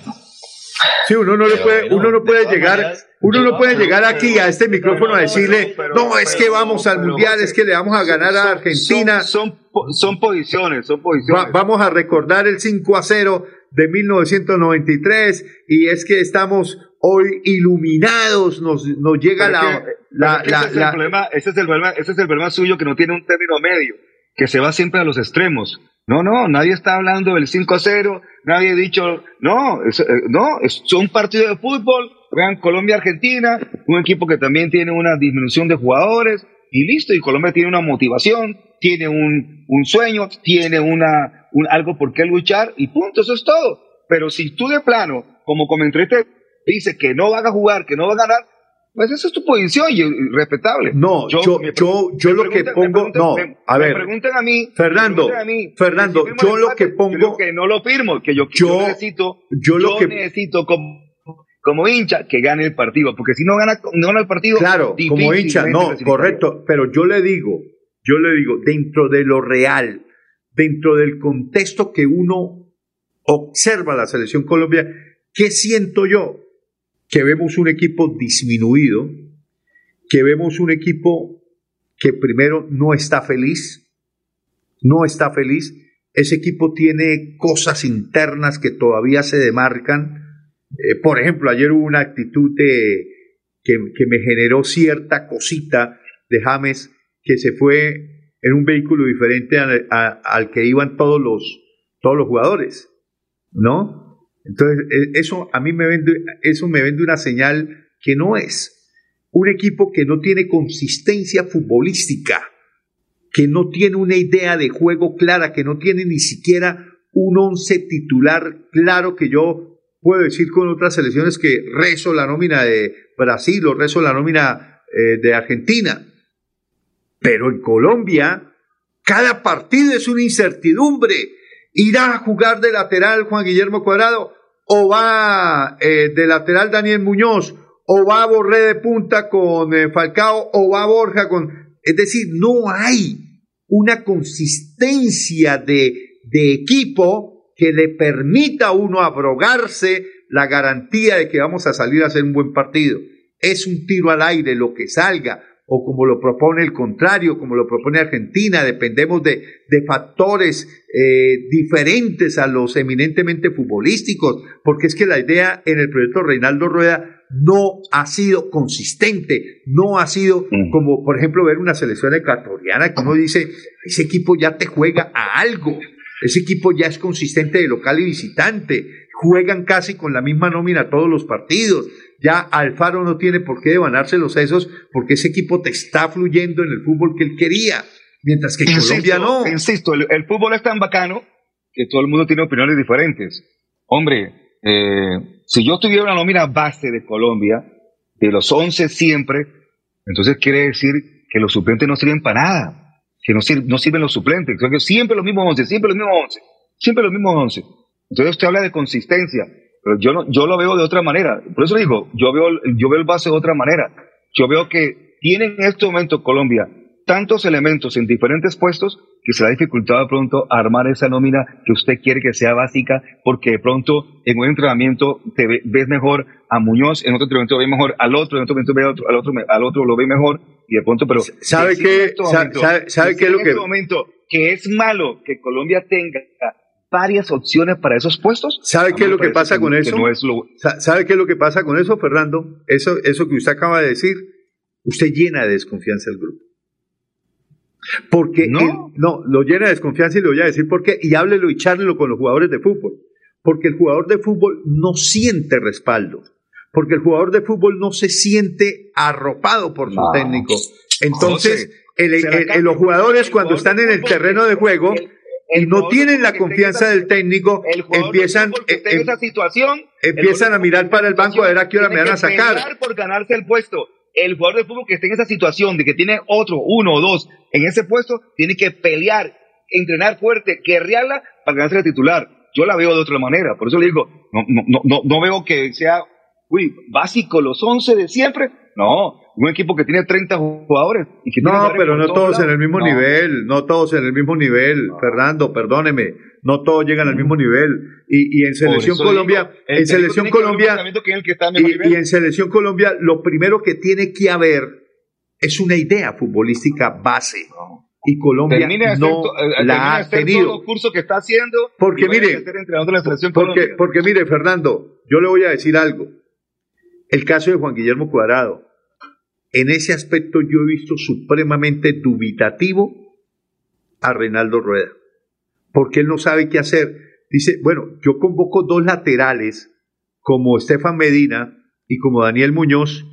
Sí, uno no le puede, uno no de puede llegar, maneras, uno no puede llegar aquí a este micrófono a decirle, no, es que vamos al mundial, es que le vamos a ganar a Argentina. Son, son, po- son posiciones, son posiciones. Va- vamos a recordar el 5 a 0 de 1993 y es que estamos hoy iluminados, nos, nos llega la, la, la- ese, es el la- problema, ese es el problema, ese es el problema suyo que no tiene un término medio, que se va siempre a los extremos. No, no, nadie está hablando del 5 a 0, nadie ha dicho, no, es, eh, no, es un partido de fútbol, vean Colombia-Argentina, un equipo que también tiene una disminución de jugadores, y listo, y Colombia tiene una motivación, tiene un, un sueño, tiene una, un, algo por qué luchar, y punto, eso es todo. Pero si tú de plano, como comentariste, dices que no van a jugar, que no van a ganar, pues esa es tu posición y, respetable. No, yo, yo, yo lo que pongo, no, a me ver, preguntan a mí, Fernando, me a mí, Fernando, si firmo yo lo empate, que pongo- que no lo firmo, que yo, Yo- yo necesito, yo lo que- necesito como, como hincha que gane el partido, porque si no gana, no gana el partido, Claro, como hincha, no, correcto, pero yo le digo, yo le digo, dentro de lo real, dentro del contexto que uno observa la selección Colombia, ¿qué siento yo? Que vemos un equipo disminuido, que vemos un equipo que primero no está feliz, no está feliz, ese equipo tiene cosas internas que todavía se demarcan. Eh, por ejemplo, ayer hubo una actitud que, que me generó cierta cosita de James que se fue en un vehículo diferente al, al que iban todos los, todos los jugadores, ¿no? Entonces, eh, eso a mí me vende, eso me vende una señal que no es un equipo que no tiene consistencia futbolística, que no tiene una idea de juego clara, que no tiene ni siquiera un once titular claro que yo puedo decir con otras selecciones que rezo la nómina de Brasil o rezo la nómina eh, de Argentina. Pero en Colombia, cada partido es una incertidumbre. ¿Irá a jugar de lateral Juan Guillermo Cuadrado? ¿O va eh, de lateral Daniel Muñoz? ¿O va Borré de punta con eh, Falcao? ¿O va Borja con...? Es decir, no hay una consistencia de, de equipo que le permita a uno abrogarse la garantía de que vamos a salir a hacer un buen partido. Es un tiro al aire, lo que salga, o como lo propone el contrario, como lo propone Argentina, dependemos de, de factores eh, diferentes a los eminentemente futbolísticos, porque es que la idea en el proyecto Reinaldo Rueda no ha sido consistente, no ha sido como, por ejemplo, ver una selección ecuatoriana que uno dice, ese equipo ya te juega a algo, ese equipo ya es consistente de local y visitante, juegan casi con la misma nómina todos los partidos, ya Alfaro no tiene por qué devanarse los sesos porque ese equipo te está fluyendo en el fútbol que él quería, mientras que Colombia no. Insisto, el, el fútbol es tan bacano que todo el mundo tiene opiniones diferentes. Hombre, eh, si yo tuviera una nómina base de Colombia, de los 11 siempre, entonces quiere decir que los suplentes no sirven para nada, que no, sir- no sirven los suplentes, siempre los mismos 11, siempre los mismos 11, siempre los mismos 11. Entonces usted habla de consistencia, pero yo, no, yo lo veo de otra manera. Por eso digo, yo veo, yo veo el base de otra manera. Yo veo que tiene en este momento Colombia tantos elementos en diferentes puestos que se le ha dificultado de pronto armar esa nómina que usted quiere que sea básica, porque de pronto en un entrenamiento te ve- ves mejor a Muñoz, en otro entrenamiento ve mejor al otro, en otro entrenamiento ve a otro, al otro, al otro lo ve mejor, y de pronto, pero... ¿Sabe qué? este momento- sabe- sabe qué es lo en que- este momento que es malo que Colombia tenga varias opciones para esos puestos. ¿Sabe qué es lo que pasa con eso? no es lo- Sa- ¿Sabe qué es lo que pasa con eso, Fernando? Eso, eso que usted acaba de decir, usted llena de desconfianza al grupo. Porque No. no, lo llena de desconfianza y le voy a decir por qué, y háblelo y charlelo con los jugadores de fútbol. Porque el jugador de fútbol no siente respaldo. Porque el jugador de fútbol no se siente arropado por su No. técnico. Entonces, el- los jugadores cuando están en el terreno de juego y no tienen la confianza esa- del técnico, el empiezan, eh, en esa situación empiezan a mirar para el banco a ver a qué hora me van a sacar. por ganarse el puesto. El jugador de fútbol que esté en esa situación de que tiene otro, uno o dos en ese puesto, tiene que pelear, entrenar fuerte, guerrearla para ganarse el titular. Yo la veo de otra manera. Por eso le digo, no, no, no, no, no veo que sea, uy, básico los 11 de siempre. No, un equipo que tiene 30 jugadores. Y que tiene No, pero no todos en el mismo No. nivel, no todos en el mismo nivel, Fernando, perdóneme, no todos llegan al mismo nivel. Y, y en Selección Colombia, digo, en Selección Colombia, y, en Selección Colombia, lo primero que tiene que haber es una idea futbolística base. Y Colombia hacer, no eh, la ha tenido. todo el curso que está haciendo. Porque mire, la Porque, porque mire, Fernando, yo le voy a decir algo. El caso de Juan Guillermo Cuadrado, en ese aspecto yo he visto supremamente dubitativo a Reinaldo Rueda, porque él no sabe qué hacer. Dice, bueno, yo convoco dos laterales como Estefan Medina y como Daniel Muñoz,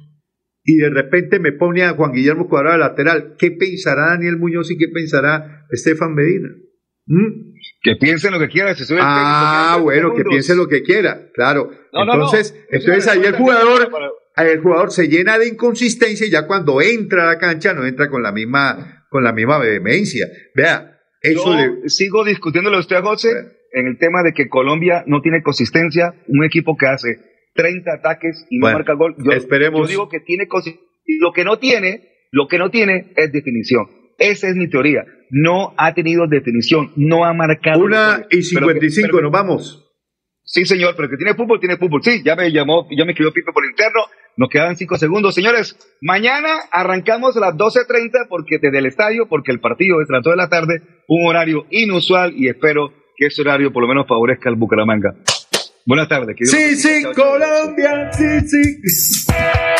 y de repente me pone a Juan Guillermo Cuadrado lateral. ¿Qué pensará Daniel Muñoz y qué pensará Estefan Medina? ¿Mm? Que piensen lo que quieran. Si soy el Ah, técnico, que bueno, que piense lo que quiera, claro. No, no, no. entonces, Es entonces ahí el jugador, el jugador se llena de inconsistencia y ya cuando entra a la cancha no entra con la misma, con la misma vehemencia. Vea, eso Yo le, sigo discutiéndolo a usted, José, en el tema de que Colombia no tiene consistencia. Un equipo que hace 30 ataques y no Bueno, marca gol. Yo, esperemos. yo digo que tiene lo que no tiene, lo que no tiene es definición. Esa es mi teoría. No ha tenido definición, no ha marcado. una y Pero que- 55, pero- nos vamos. Sí, señor, pero el que tiene fútbol, tiene fútbol. Sí, ya me llamó, ya me escribió Pipe por interno. Nos quedan cinco segundos. Señores, mañana arrancamos a las 12.30 porque desde el estadio, porque el partido es a las 2 de la tarde, un horario inusual y espero que ese horario por lo menos favorezca al Bucaramanga. Buenas tardes. Sí, sí. Colombia, sí, sí.